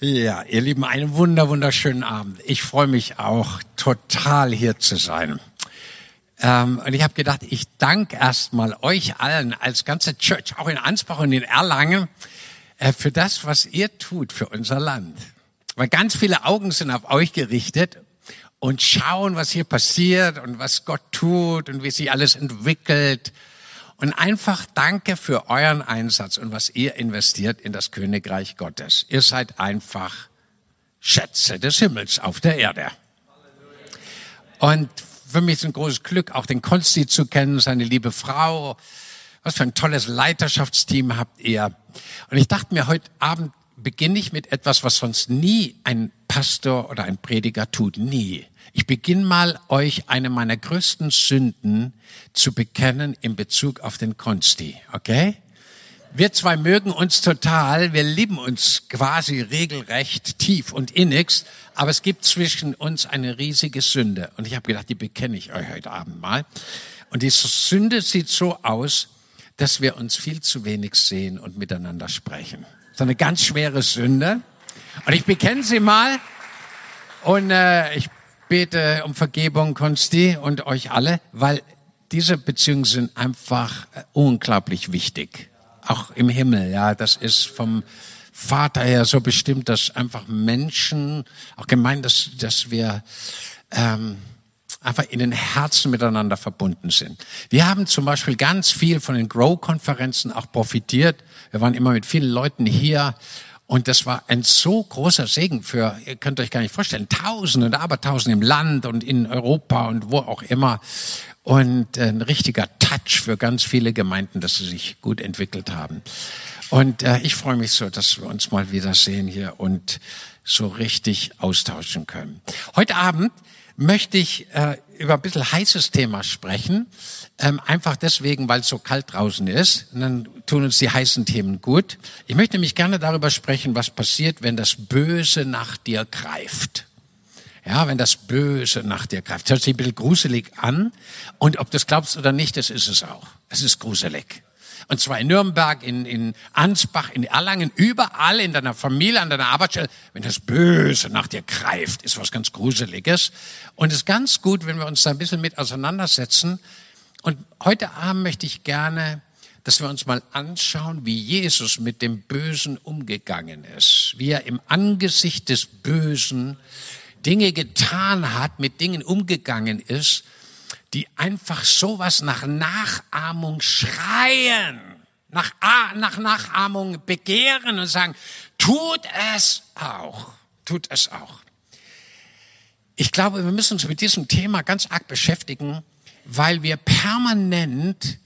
Ja, ihr Lieben, einen wunder, wunderschönen Abend. Ich freue mich auch total hier zu sein. Ähm, und ich habe gedacht, ich danke erstmal euch allen als ganze Church, auch in Ansbach und in Erlangen, äh, für das, was ihr tut für unser Land. Weil ganz viele Augen sind auf euch gerichtet und schauen, was hier passiert und was Gott tut und wie sich alles entwickelt. Und einfach danke für euren Einsatz und was ihr investiert in das Königreich Gottes. Ihr seid einfach Schätze des Himmels auf der Erde. Und für mich ist ein großes Glück, auch den Konsti zu kennen, seine liebe Frau. Was für ein tolles Leiterschaftsteam habt ihr. Und ich dachte mir, heute Abend beginne ich mit etwas, was sonst nie ein Pastor oder ein Prediger tut. Nie. Ich beginne mal, euch eine meiner größten Sünden zu bekennen in Bezug auf den Konsti, okay? Wir zwei mögen uns total, wir lieben uns quasi regelrecht tief und innigst, aber es gibt zwischen uns eine riesige Sünde. Und ich habe gedacht, die bekenne ich euch heute Abend mal. Und diese Sünde sieht so aus, dass wir uns viel zu wenig sehen und miteinander sprechen. So eine ganz schwere Sünde. Und ich bekenne sie mal. Und äh, ich bete um Vergebung, Konsti und euch alle, weil diese Beziehungen sind einfach äh, unglaublich wichtig. Auch im Himmel, ja, das ist vom Vater her so bestimmt, dass einfach Menschen, auch gemeint, dass, dass wir ähm, einfach in den Herzen miteinander verbunden sind. Wir haben zum Beispiel ganz viel von den Grow-Konferenzen auch profitiert. Wir waren immer mit vielen Leuten hier und das war ein so großer Segen für, ihr könnt euch gar nicht vorstellen, Tausende und Abertausende im Land und in Europa und wo auch immer. Und ein richtiger Touch für ganz viele Gemeinden, dass sie sich gut entwickelt haben. Und äh, ich freue mich so, dass wir uns mal wiedersehen hier und so richtig austauschen können. Heute Abend möchte ich äh, über ein bisschen heißes Thema sprechen. Ähm, einfach deswegen, weil es so kalt draußen ist. Und dann tun uns die heißen Themen gut. Ich möchte nämlich gerne darüber sprechen, was passiert, wenn das Böse nach dir greift. Ja, wenn das Böse nach dir greift. Das hört sich ein bisschen gruselig an. Und ob du das glaubst oder nicht, das ist es auch. Es ist gruselig. Und zwar in Nürnberg, in, in Ansbach, in Erlangen, überall in deiner Familie, an deiner Arbeitsstelle. Wenn das Böse nach dir greift, ist was ganz Gruseliges. Und es ist ganz gut, wenn wir uns da ein bisschen mit auseinandersetzen. Und heute Abend möchte ich gerne, dass wir uns mal anschauen, wie Jesus mit dem Bösen umgegangen ist. Wie er im Angesicht des Bösen Dinge getan hat, mit Dingen umgegangen ist, die einfach sowas nach Nachahmung schreien, nach, nach Nachahmung begehren und sagen, tut es auch, tut es auch. Ich glaube, wir müssen uns mit diesem Thema ganz arg beschäftigen, weil wir permanent,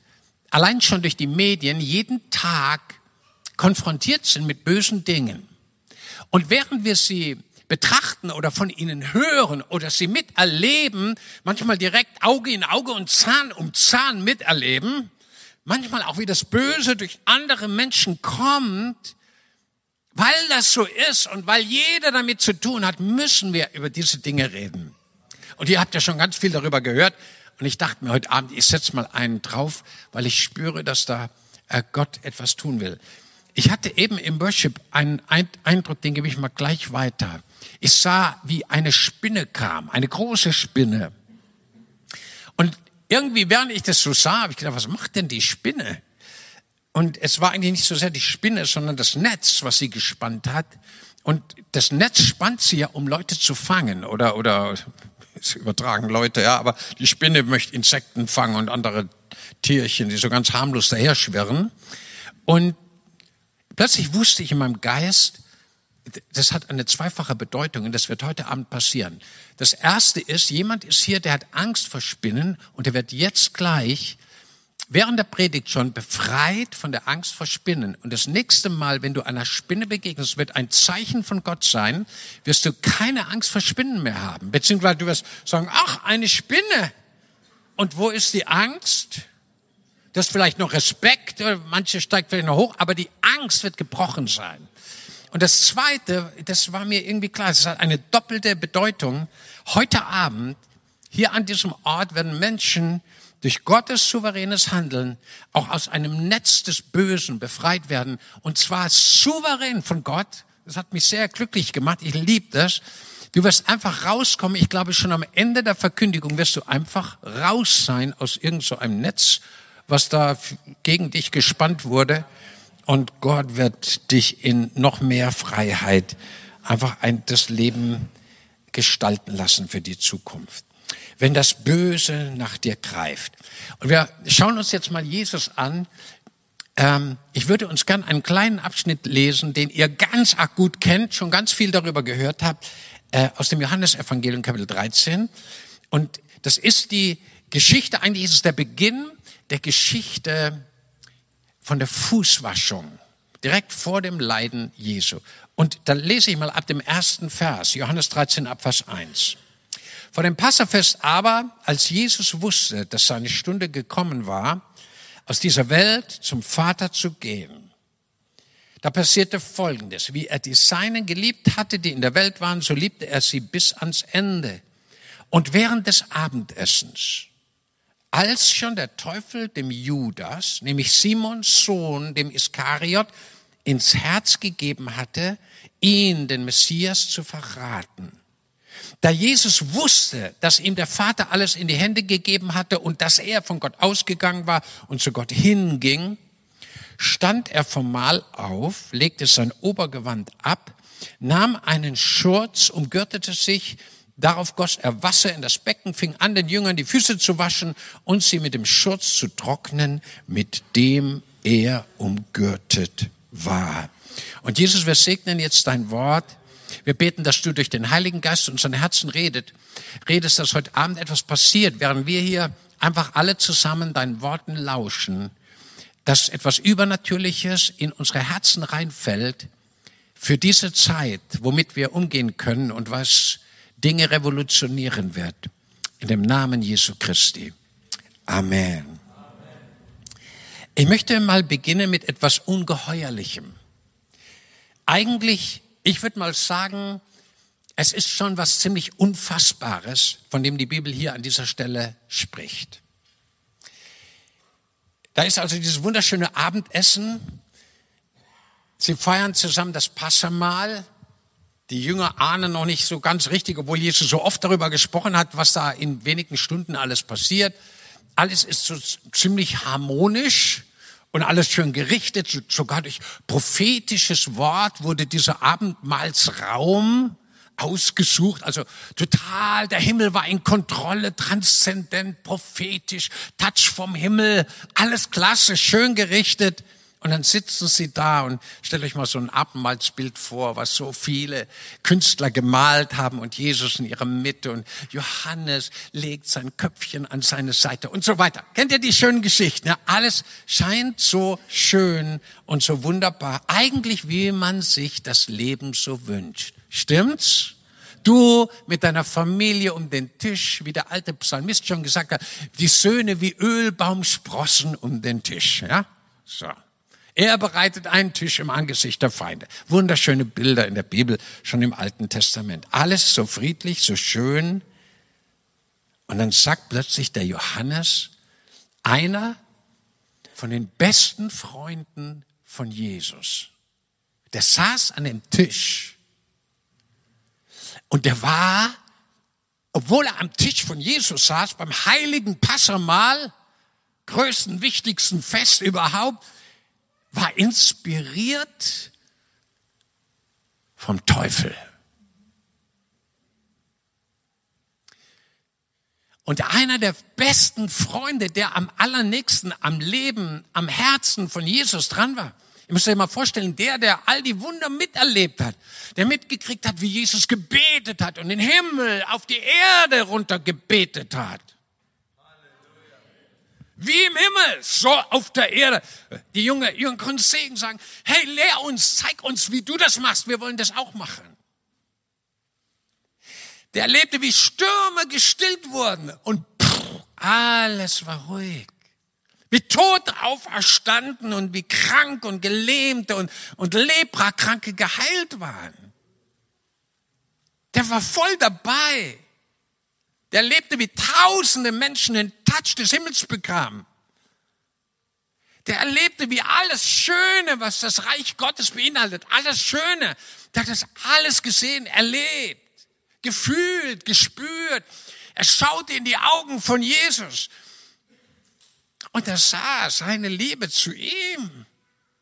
allein schon durch die Medien, jeden Tag konfrontiert sind mit bösen Dingen. Und während wir sie betrachten oder von ihnen hören oder sie miterleben, manchmal direkt Auge in Auge und Zahn um Zahn miterleben, manchmal auch wie das Böse durch andere Menschen kommt, weil das so ist und weil jeder damit zu tun hat, müssen wir über diese Dinge reden. Und ihr habt ja schon ganz viel darüber gehört. Und ich dachte mir heute Abend, ich setze mal einen drauf, weil ich spüre, dass da äh, Gott etwas tun will. Ich hatte eben im Worship einen Eindruck, den gebe ich mal gleich weiter. Ich sah, wie eine Spinne kam, eine große Spinne. Und irgendwie, während ich das so sah, habe ich gedacht, was macht denn die Spinne? Und es war eigentlich nicht so sehr die Spinne, sondern das Netz, was sie gespannt hat. Und das Netz spannt sie ja, um Leute zu fangen oder, oder, sie übertragen Leute, ja, aber die Spinne möchte Insekten fangen und andere Tierchen, die so ganz harmlos daher schwirren. Und plötzlich wusste ich in meinem Geist, das hat eine zweifache Bedeutung und das wird heute Abend passieren. Das erste ist, jemand ist hier, der hat Angst vor Spinnen und der wird jetzt gleich während der Predigt schon befreit von der Angst vor Spinnen. Und das nächste Mal, wenn du einer Spinne begegnest, wird ein Zeichen von Gott sein, wirst du keine Angst vor Spinnen mehr haben. Beziehungsweise du wirst sagen, ach, eine Spinne. Und wo ist die Angst? Das ist vielleicht noch Respekt, manche steigt vielleicht noch hoch, aber die Angst wird gebrochen sein. Und das Zweite, das war mir irgendwie klar, es hat eine doppelte Bedeutung. Heute Abend, hier an diesem Ort, werden Menschen durch Gottes souveränes Handeln auch aus einem Netz des Bösen befreit werden. Und zwar souverän von Gott. Das hat mich sehr glücklich gemacht. Ich liebe das. Du wirst einfach rauskommen. Ich glaube, schon am Ende der Verkündigung wirst du einfach raus sein aus irgendeinem so Netz, was da gegen dich gespannt wurde. Und Gott wird dich in noch mehr Freiheit einfach ein, das Leben gestalten lassen für die Zukunft. Wenn das Böse nach dir greift. Und wir schauen uns jetzt mal Jesus an. Ähm, ich würde uns gern einen kleinen Abschnitt lesen, den ihr ganz arg gut kennt, schon ganz viel darüber gehört habt, äh, aus dem Johannesevangelium Kapitel 13. Und das ist die Geschichte, eigentlich ist es der Beginn der Geschichte von der Fußwaschung, direkt vor dem Leiden Jesu. Und da lese ich mal ab dem ersten Vers, Johannes 13 ab Vers 1. Vor dem Passafest aber, als Jesus wusste, dass seine Stunde gekommen war, aus dieser Welt zum Vater zu gehen, da passierte Folgendes. Wie er die Seinen geliebt hatte, die in der Welt waren, so liebte er sie bis ans Ende. Und während des Abendessens, als schon der Teufel dem Judas, nämlich Simons Sohn, dem Iskariot, ins Herz gegeben hatte, ihn, den Messias, zu verraten. Da Jesus wusste, dass ihm der Vater alles in die Hände gegeben hatte und dass er von Gott ausgegangen war und zu Gott hinging, stand er vom Mahl auf, legte sein Obergewand ab, nahm einen Schurz, umgürtete sich, darauf goss er Wasser in das Becken, fing an, den Jüngern die Füße zu waschen und sie mit dem Schurz zu trocknen, mit dem er umgürtet war. Und Jesus, wir segnen jetzt dein Wort. Wir beten, dass du durch den Heiligen Geist unseren Herzen redet, redest, dass heute Abend etwas passiert, während wir hier einfach alle zusammen deinen Worten lauschen, dass etwas Übernatürliches in unsere Herzen reinfällt für diese Zeit, womit wir umgehen können und was Dinge revolutionieren wird. In dem Namen Jesu Christi. Amen. Ich möchte mal beginnen mit etwas Ungeheuerlichem. Eigentlich, ich würde mal sagen, es ist schon was ziemlich Unfassbares, von dem die Bibel hier an dieser Stelle spricht. Da ist also dieses wunderschöne Abendessen. Sie feiern zusammen das Passamahl. Die Jünger ahnen noch nicht so ganz richtig, obwohl Jesus so oft darüber gesprochen hat, was da in wenigen Stunden alles passiert. Alles ist so ziemlich harmonisch und alles schön gerichtet. Sogar durch prophetisches Wort wurde dieser Abendmahlsraum ausgesucht, also total, der Himmel war in Kontrolle, transzendent, prophetisch, Touch vom Himmel, alles klasse, schön gerichtet. Und dann sitzen sie da und stellt euch mal so ein Abendmahlsbild vor, was so viele Künstler gemalt haben und Jesus in ihrer Mitte und Johannes legt sein Köpfchen an seine Seite und so weiter. Kennt ihr die schönen Geschichten? Ja, alles scheint so schön und so wunderbar. Eigentlich wie man sich das Leben so wünscht. Stimmt's? Du mit deiner Familie um den Tisch, wie der alte Psalmist schon gesagt hat, die Söhne wie Ölbaumsprossen um den Tisch, ja? So. Er bereitet einen Tisch im Angesicht der Feinde. Wunderschöne Bilder in der Bibel, schon im Alten Testament. Alles so friedlich, so schön. Und dann sagt plötzlich der Johannes, einer von den besten Freunden von Jesus, der saß an dem Tisch und der war, obwohl er am Tisch von Jesus saß, beim heiligen Passamal, größten, wichtigsten Fest überhaupt, war inspiriert vom Teufel. Und einer der besten Freunde, der am allernächsten am Leben, am Herzen von Jesus dran war, Ihr müsst euch mal vorstellen, der, der all die Wunder miterlebt hat, der mitgekriegt hat, wie Jesus gebetet hat und den Himmel auf die Erde runter gebetet hat. Wie im Himmel, so auf der Erde. Die Jünger, Jünger konnten sehen sagen, hey, lehr uns, zeig uns, wie du das machst. Wir wollen das auch machen. Der erlebte, wie Stürme gestillt wurden und pff, alles war ruhig wie tot auferstanden und wie krank und gelähmte und, und Leprakranke geheilt waren. Der war voll dabei. Der lebte wie tausende Menschen den Touch des Himmels bekamen. Der erlebte, wie alles Schöne, was das Reich Gottes beinhaltet, alles Schöne, der hat das alles gesehen, erlebt, gefühlt, gespürt. Er schaute in die Augen von Jesus und er sah seine Liebe zu ihm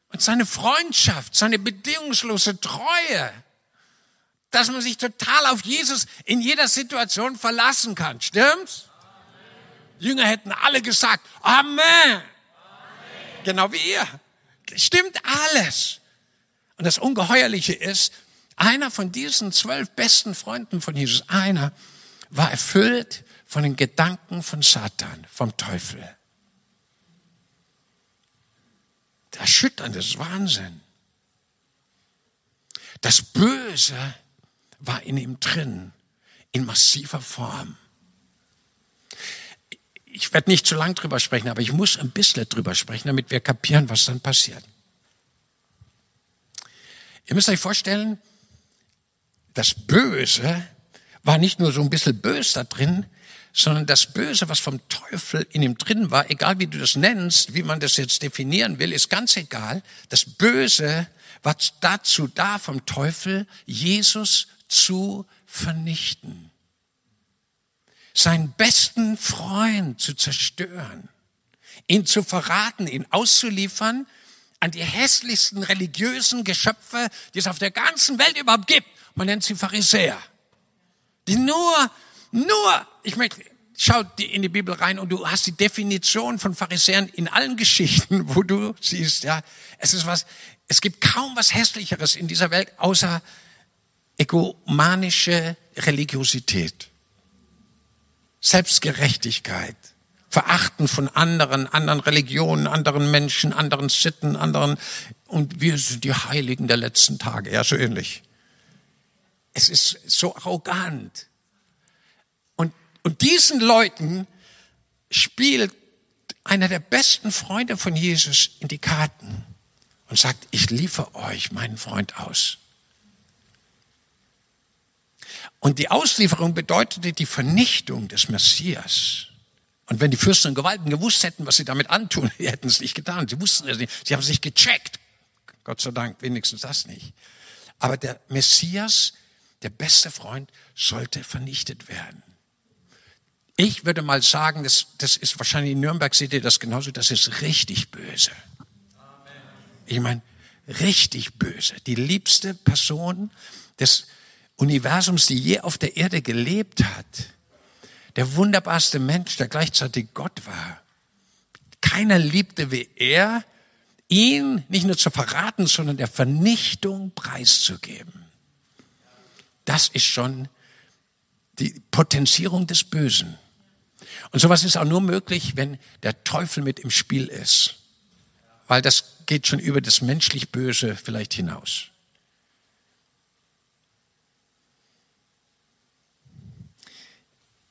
und seine Freundschaft, seine bedingungslose Treue, dass man sich total auf Jesus in jeder Situation verlassen kann. Stimmt's? Jünger hätten alle gesagt, Amen. Amen. Genau wie ihr. Stimmt alles. Und das Ungeheuerliche ist, einer von diesen zwölf besten Freunden von Jesus, einer war erfüllt von den Gedanken von Satan, vom Teufel. Erschütterndes Wahnsinn. Das Böse war in ihm drin, in massiver Form. Ich werde nicht zu lang drüber sprechen, aber ich muss ein bisschen drüber sprechen, damit wir kapieren, was dann passiert. Ihr müsst euch vorstellen, das Böse war nicht nur so ein bisschen böse da drin, sondern das Böse, was vom Teufel in ihm drin war, egal wie du das nennst, wie man das jetzt definieren will, ist ganz egal. Das Böse war dazu da, vom Teufel Jesus zu vernichten. Seinen besten Freund zu zerstören, ihn zu verraten, ihn auszuliefern an die hässlichsten religiösen Geschöpfe, die es auf der ganzen Welt überhaupt gibt. Man nennt sie Pharisäer. Die nur nur, ich möchte, schau in die Bibel rein und du hast die Definition von Pharisäern in allen Geschichten, wo du siehst, ja, es ist was, es gibt kaum was Hässlicheres in dieser Welt außer egomanische Religiosität, Selbstgerechtigkeit, Verachten von anderen, anderen Religionen, anderen Menschen, anderen Sitten, anderen, und wir sind die Heiligen der letzten Tage, ja, so ähnlich. Es ist so arrogant. Und diesen Leuten spielt einer der besten Freunde von Jesus in die Karten und sagt, ich liefere euch meinen Freund aus. Und die Auslieferung bedeutete die Vernichtung des Messias. Und wenn die Fürsten und Gewalten gewusst hätten, was sie damit antun, die hätten es nicht getan. Sie wussten es nicht. Sie haben es nicht gecheckt. Gott sei Dank, wenigstens das nicht. Aber der Messias, der beste Freund, sollte vernichtet werden. Ich würde mal sagen, das, das ist wahrscheinlich in Nürnberg seht ihr das genauso, das ist richtig böse. Ich meine, richtig böse. Die liebste Person des Universums, die je auf der Erde gelebt hat. Der wunderbarste Mensch, der gleichzeitig Gott war. Keiner liebte wie er, ihn nicht nur zu verraten, sondern der Vernichtung preiszugeben. Das ist schon die Potenzierung des Bösen. Und sowas ist auch nur möglich, wenn der Teufel mit im Spiel ist. Weil das geht schon über das menschlich Böse vielleicht hinaus.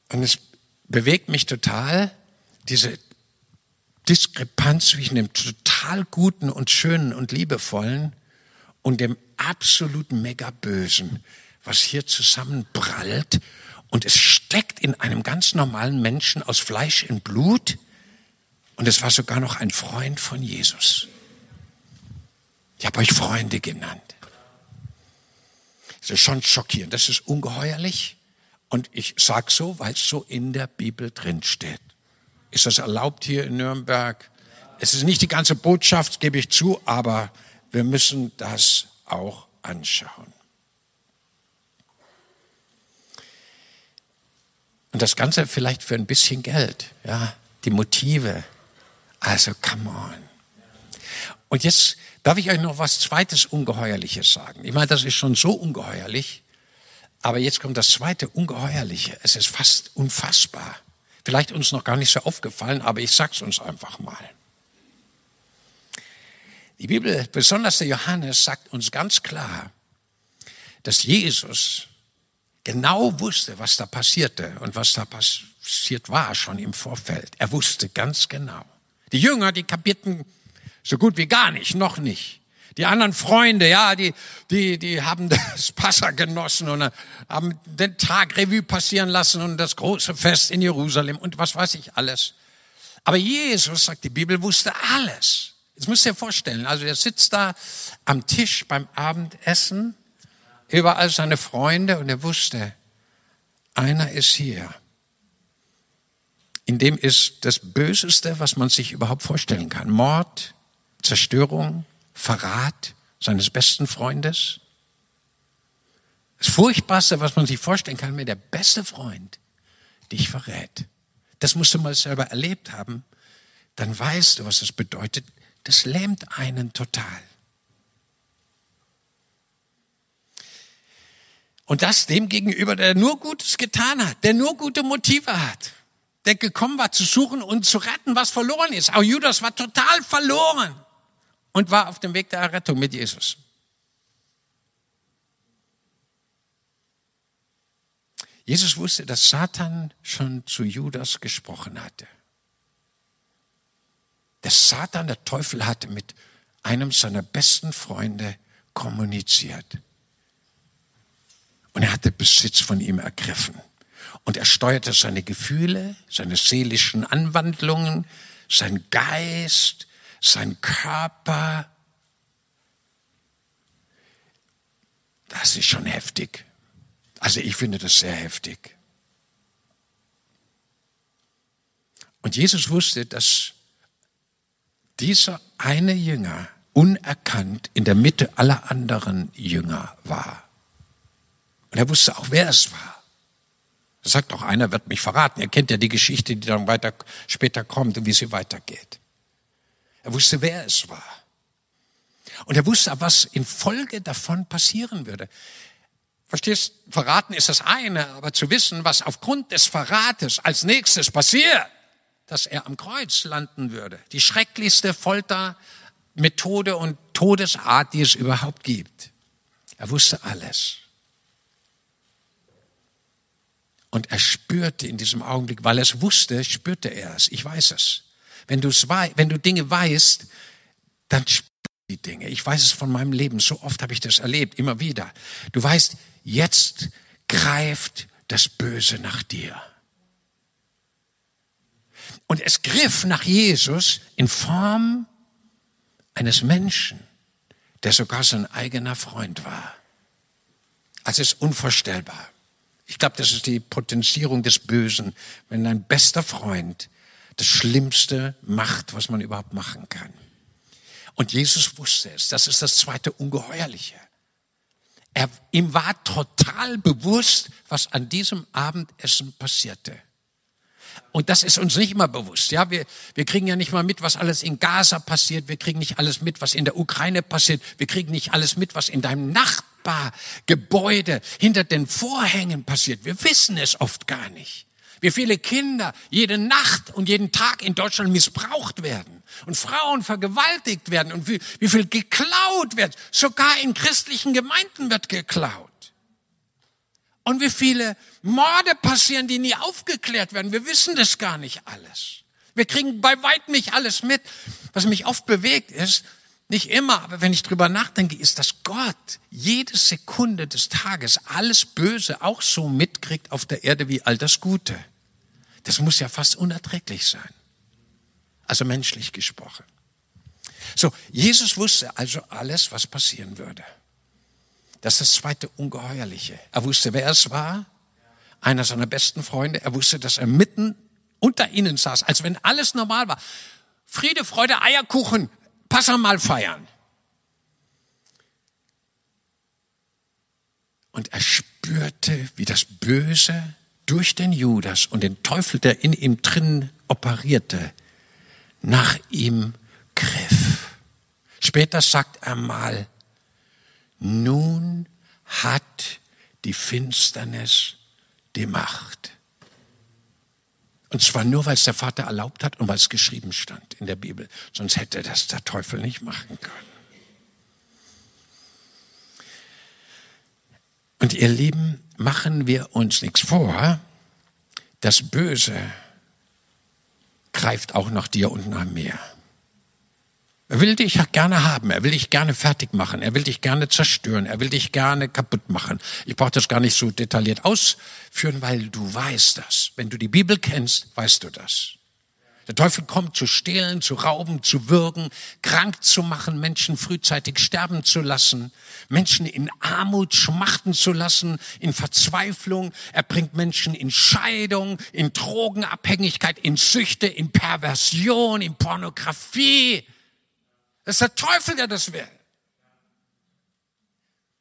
Und es bewegt mich total, diese Diskrepanz zwischen dem total Guten und Schönen und Liebevollen und dem absoluten Megabösen, was hier zusammenprallt und es steckt in einem ganz normalen Menschen aus Fleisch und Blut und es war sogar noch ein Freund von Jesus. Ich habe euch Freunde genannt. Das ist schon schockierend, das ist ungeheuerlich und ich sage so, weil es so in der Bibel drin steht. Ist das erlaubt hier in Nürnberg? Es ist nicht die ganze Botschaft, gebe ich zu, aber wir müssen das auch anschauen. Und das Ganze vielleicht für ein bisschen Geld, ja, die Motive. Also, come on. Und jetzt darf ich euch noch was zweites Ungeheuerliches sagen. Ich meine, das ist schon so ungeheuerlich. Aber jetzt kommt das zweite Ungeheuerliche. Es ist fast unfassbar. Vielleicht uns noch gar nicht so aufgefallen, aber ich sag's uns einfach mal. Die Bibel, besonders der Johannes, sagt uns ganz klar, dass Jesus genau wusste, was da passierte und was da passiert war schon im Vorfeld. Er wusste ganz genau. Die Jünger, die kapierten so gut wie gar nicht, noch nicht. Die anderen Freunde, ja, die, die, die haben das Passa genossen und haben den Tag Revue passieren lassen und das große Fest in Jerusalem und was weiß ich alles. Aber Jesus, sagt die Bibel, wusste alles. Jetzt müsst ihr vorstellen, also er sitzt da am Tisch beim Abendessen, überall seine Freunde und er wusste, einer ist hier. In dem ist das Böseste, was man sich überhaupt vorstellen kann. Mord, Zerstörung, Verrat seines besten Freundes. Das Furchtbarste, was man sich vorstellen kann, wenn der beste Freund dich verrät. Das musst du mal selber erlebt haben. Dann weißt du, was das bedeutet. Das lähmt einen total. Und das dem gegenüber, der nur Gutes getan hat, der nur gute Motive hat, der gekommen war zu suchen und zu retten, was verloren ist. Auch Judas war total verloren und war auf dem Weg der Errettung mit Jesus. Jesus wusste, dass Satan schon zu Judas gesprochen hatte. Der Satan, der Teufel, hatte mit einem seiner besten Freunde kommuniziert. Und er hatte Besitz von ihm ergriffen. Und er steuerte seine Gefühle, seine seelischen Anwandlungen, sein Geist, sein Körper. Das ist schon heftig. Also ich finde das sehr heftig. Und Jesus wusste, dass dieser eine Jünger unerkannt in der Mitte aller anderen Jünger war. Und er wusste auch, wer es war. Er sagt auch, einer wird mich verraten. Er kennt ja die Geschichte, die dann weiter später kommt und wie sie weitergeht. Er wusste, wer es war. Und er wusste, was in Folge davon passieren würde. Verstehst, verraten ist das eine, aber zu wissen, was aufgrund des Verrates als nächstes passiert, dass er am Kreuz landen würde. Die schrecklichste Foltermethode und Todesart, die es überhaupt gibt. Er wusste alles. Und er spürte in diesem Augenblick, weil er es wusste, spürte er es. Ich weiß es. Wenn, wenn du Dinge weißt, dann spürst du die Dinge. Ich weiß es von meinem Leben. So oft habe ich das erlebt, immer wieder. Du weißt, Jetzt greift das Böse nach dir. Und es griff nach Jesus in Form eines Menschen, der sogar sein eigener Freund war. Also es ist unvorstellbar. Ich glaube, das ist die Potenzierung des Bösen, wenn dein bester Freund das Schlimmste macht, was man überhaupt machen kann. Und Jesus wusste es. Das ist das zweite Ungeheuerliche. Er, ihm war total bewusst, was an diesem Abendessen passierte. Und das ist uns nicht immer bewusst. Ja, wir, wir kriegen ja nicht mal mit, was alles in Gaza passiert. Wir kriegen nicht alles mit, was in der Ukraine passiert. Wir kriegen nicht alles mit, was in deinem Nachbargebäude hinter den Vorhängen passiert. Wir wissen es oft gar nicht. Wie viele Kinder jede Nacht und jeden Tag in Deutschland missbraucht werden und Frauen vergewaltigt werden und wie, wie viel geklaut wird. Sogar in christlichen Gemeinden wird geklaut. Und wie viele Morde passieren, die nie aufgeklärt werden. Wir wissen das gar nicht alles. Wir kriegen bei weitem nicht alles mit. Was mich oft bewegt ist, nicht immer, aber wenn ich drüber nachdenke, ist, dass Gott jede Sekunde des Tages alles Böse auch so mitkriegt auf der Erde wie all das Gute. Das muss ja fast unerträglich sein. Also menschlich gesprochen. So, Jesus wusste also alles, was passieren würde. Das ist das zweite Ungeheuerliche. Er wusste, wer es war, einer seiner besten Freunde. Er wusste, dass er mitten unter ihnen saß, als wenn alles normal war. Friede, Freude, Eierkuchen, Passa mal feiern. Und er spürte, wie das Böse durch den Judas und den Teufel, der in ihm drin operierte, nach ihm griff. Später sagt er mal, nun hat die Finsternis die Macht. Und zwar nur, weil es der Vater erlaubt hat und weil es geschrieben stand in der Bibel. Sonst hätte das der Teufel nicht machen können. Und ihr Lieben, machen wir uns nichts vor. Das Böse greift auch nach dir und nach mir. Er will dich gerne haben, er will dich gerne fertig machen, er will dich gerne zerstören, er will dich gerne kaputt machen. Ich brauche das gar nicht so detailliert ausführen, weil du weißt das. Wenn du die Bibel kennst, weißt du das. Der Teufel kommt zu stehlen, zu rauben, zu würgen, krank zu machen, Menschen frühzeitig sterben zu lassen, Menschen in Armut schmachten zu lassen, in Verzweiflung. Er bringt Menschen in Scheidung, in Drogenabhängigkeit, in Süchte, in Perversion, in Pornografie. Das ist der Teufel, der das will.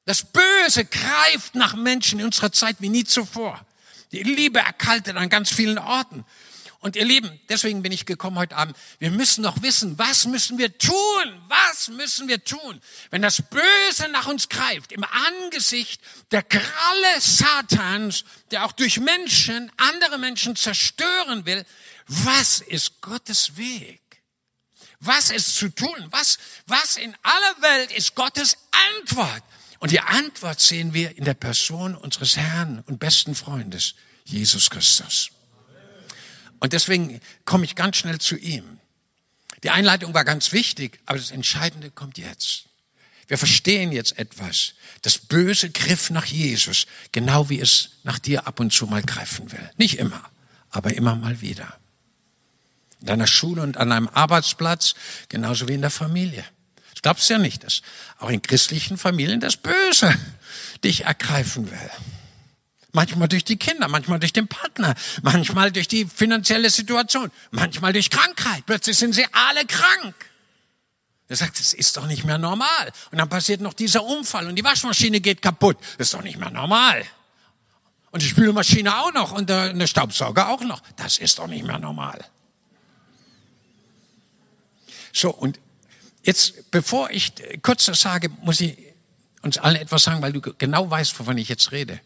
Das Böse greift nach Menschen in unserer Zeit wie nie zuvor. Die Liebe erkaltet an ganz vielen Orten. Und ihr Lieben, deswegen bin ich gekommen heute Abend. Wir müssen noch wissen, was müssen wir tun? Was müssen wir tun? Wenn das Böse nach uns greift, im Angesicht der Kralle Satans, der auch durch Menschen, andere Menschen zerstören will, was ist Gottes Weg? Was ist zu tun? Was, was in aller Welt ist Gottes Antwort? Und die Antwort sehen wir in der Person unseres Herrn und besten Freundes, Jesus Christus. Und deswegen komme ich ganz schnell zu ihm. Die Einleitung war ganz wichtig, aber das Entscheidende kommt jetzt. Wir verstehen jetzt etwas. Das Böse griff nach Jesus, genau wie es nach dir ab und zu mal greifen will. Nicht immer, aber immer mal wieder. In deiner Schule und an deinem Arbeitsplatz, genauso wie in der Familie. Das glaubst du ja nicht, dass auch in christlichen Familien das Böse dich ergreifen will. Manchmal durch die Kinder, manchmal durch den Partner, manchmal durch die finanzielle Situation, manchmal durch Krankheit. Plötzlich sind sie alle krank. Er sagt, das ist doch nicht mehr normal. Und dann passiert noch dieser Unfall und die Waschmaschine geht kaputt. Das ist doch nicht mehr normal. Und die Spülmaschine auch noch und der, der Staubsauger auch noch. Das ist doch nicht mehr normal. So, und Jetzt, bevor ich kurz das sage, muss ich uns allen etwas sagen, weil du genau weißt, wovon ich jetzt rede.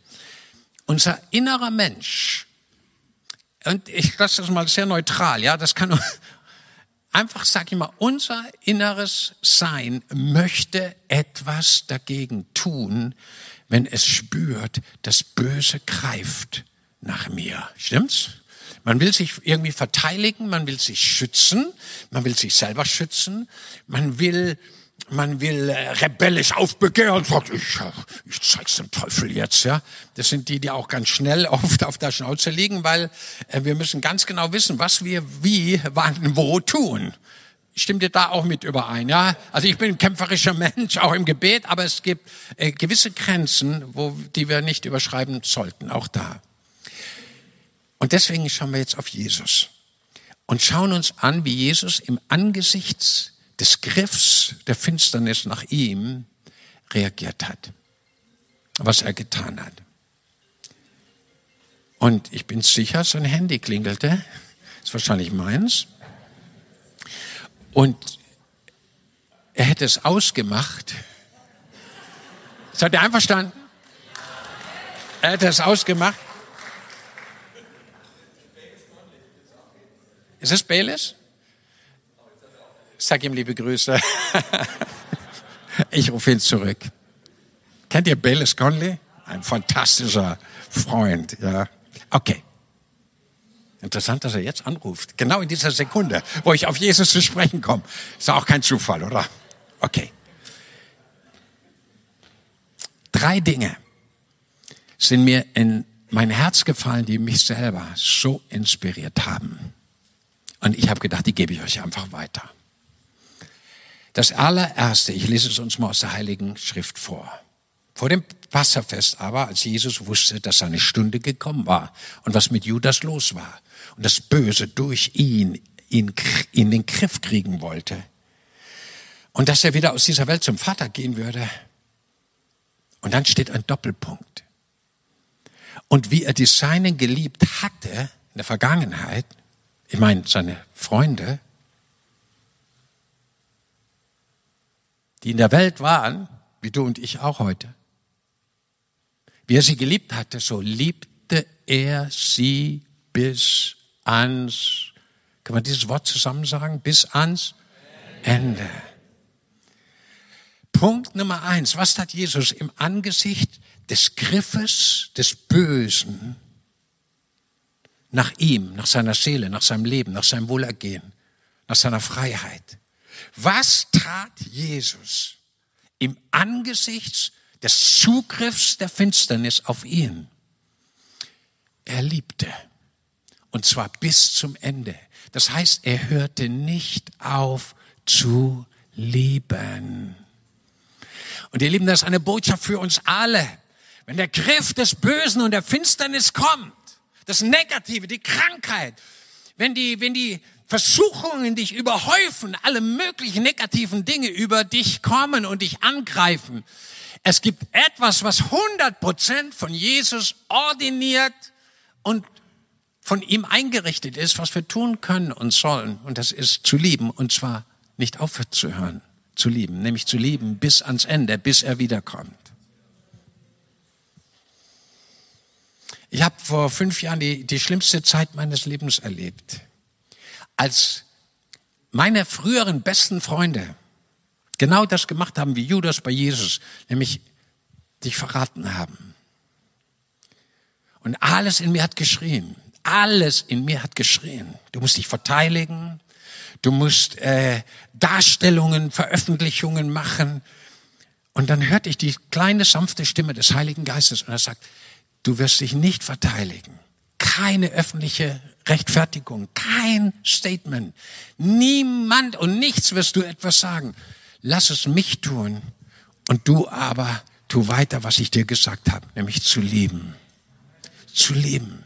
Unser innerer Mensch, und ich lasse das mal sehr neutral, ja, das kann einfach, sag ich mal, unser inneres Sein möchte etwas dagegen tun, wenn es spürt, das Böse greift nach mir. Stimmt's? Man will sich irgendwie verteidigen, man will sich schützen, man will sich selber schützen, man will man will äh, rebellisch aufbegehren sagt, ich, ich zeig's dem Teufel jetzt, ja. Das sind die, die auch ganz schnell oft auf der Schnauze liegen, weil äh, wir müssen ganz genau wissen, was wir wie, wann, wo tun. Stimmt ihr da auch mit überein, ja? Also ich bin ein kämpferischer Mensch, auch im Gebet, aber es gibt äh, gewisse Grenzen, wo, die wir nicht überschreiben sollten, auch da. Und deswegen schauen wir jetzt auf Jesus und schauen uns an, wie Jesus im Angesicht des Griffs der Finsternis nach ihm reagiert hat, was er getan hat. Und ich bin sicher, sein Handy klingelte, ist wahrscheinlich meins. Und er hätte es ausgemacht. Seid ihr einverstanden? Er hätte es ausgemacht. Ist es Bayless? Sag ihm liebe Grüße. ich rufe ihn zurück. Kennt ihr Bayless Conley? Ein fantastischer Freund, ja. Okay. Interessant, dass er jetzt anruft. Genau in dieser Sekunde, wo ich auf Jesus zu sprechen komme. Ist auch kein Zufall, oder? Okay. Drei Dinge sind mir in mein Herz gefallen, die mich selber so inspiriert haben. Und ich habe gedacht, die gebe ich euch einfach weiter. Das allererste, ich lese es uns mal aus der Heiligen Schrift vor. Vor dem Passafest aber, als Jesus wusste, dass seine Stunde gekommen war und was mit Judas los war und das Böse durch ihn in, in den Griff kriegen wollte und dass er wieder aus dieser Welt zum Vater gehen würde. Und dann steht ein Doppelpunkt. Und wie er die Seinen geliebt hatte in der Vergangenheit, ich meine, seine Freunde, die in der Welt waren, wie du und ich auch heute. Wie er sie geliebt hatte, so liebte er sie bis ans, kann man dieses Wort zusammen sagen, bis ans Ende. Punkt Nummer eins. Was hat Jesus im Angesicht des Griffes des Bösen nach ihm, nach seiner Seele, nach seinem Leben, nach seinem Wohlergehen, nach seiner Freiheit. Was tat Jesus im Angesicht des Zugriffs der Finsternis auf ihn? Er liebte. Und zwar bis zum Ende. Das heißt, er hörte nicht auf zu lieben. Und ihr Lieben, das ist eine Botschaft für uns alle. Wenn der Griff des Bösen und der Finsternis kommt, das Negative, die Krankheit, wenn die, wenn die Versuchungen dich überhäufen, alle möglichen negativen Dinge über dich kommen und dich angreifen. Es gibt etwas, was 100 Prozent von Jesus ordiniert und von ihm eingerichtet ist, was wir tun können und sollen. Und das ist zu lieben. Und zwar nicht aufzuhören zu lieben, nämlich zu lieben bis ans Ende, bis er wiederkommt. Ich habe vor fünf Jahren die, die schlimmste Zeit meines Lebens erlebt, als meine früheren besten Freunde genau das gemacht haben wie Judas bei Jesus, nämlich dich verraten haben. Und alles in mir hat geschrien. Alles in mir hat geschrien. Du musst dich verteidigen. Du musst äh, Darstellungen, Veröffentlichungen machen. Und dann hörte ich die kleine, sanfte Stimme des Heiligen Geistes und er sagt, du wirst dich nicht verteidigen. Keine öffentliche Rechtfertigung, kein Statement. Niemand und nichts wirst du etwas sagen. Lass es mich tun und du aber tu weiter, was ich dir gesagt habe, nämlich zu lieben. Zu lieben.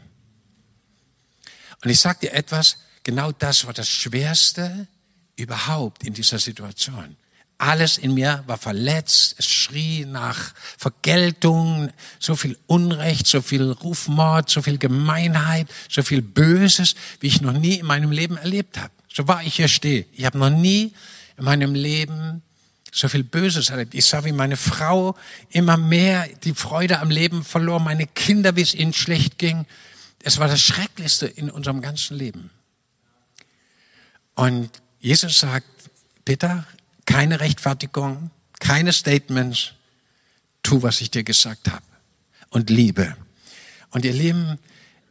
Und ich sage dir etwas, genau das war das Schwerste überhaupt in dieser Situation. Alles in mir war verletzt, es schrie nach Vergeltung, so viel Unrecht, so viel Rufmord, so viel Gemeinheit, so viel Böses, wie ich noch nie in meinem Leben erlebt habe. So war ich hier stehe. Ich habe noch nie in meinem Leben so viel Böses erlebt. Ich sah, wie meine Frau immer mehr die Freude am Leben verlor, meine Kinder, wie es ihnen schlecht ging. Es war das Schrecklichste in unserem ganzen Leben. Und Jesus sagt, Peter, keine Rechtfertigung, keine Statements, tu, was ich dir gesagt habe. Und Liebe. Und ihr Lieben,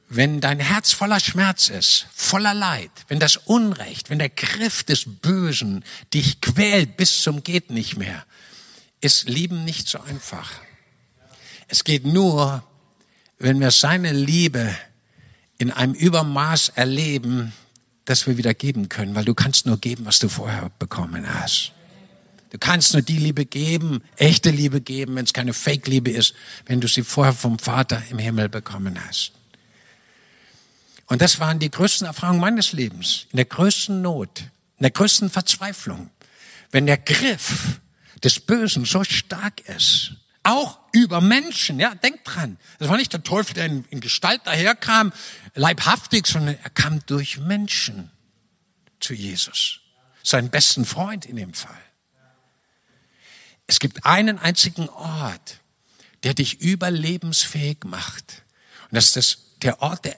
wenn dein Herz voller Schmerz ist, voller Leid, wenn das Unrecht, wenn der Griff des Bösen dich quält bis zum geht nicht mehr, ist Lieben nicht so einfach. Es geht nur, wenn wir seine Liebe in einem Übermaß erleben, dass wir wieder geben können, weil du kannst nur geben, was du vorher bekommen hast. Du kannst nur die Liebe geben, echte Liebe geben, wenn es keine Fake-Liebe ist, wenn du sie vorher vom Vater im Himmel bekommen hast. Und das waren die größten Erfahrungen meines Lebens, in der größten Not, in der größten Verzweiflung. Wenn der Griff des Bösen so stark ist, auch über Menschen. Ja, denkt dran. Das war nicht der Teufel, der in, in Gestalt daherkam, leibhaftig, sondern er kam durch Menschen zu Jesus. Seinen besten Freund in dem Fall. Es gibt einen einzigen Ort, der dich überlebensfähig macht. Und das ist das, der Ort der,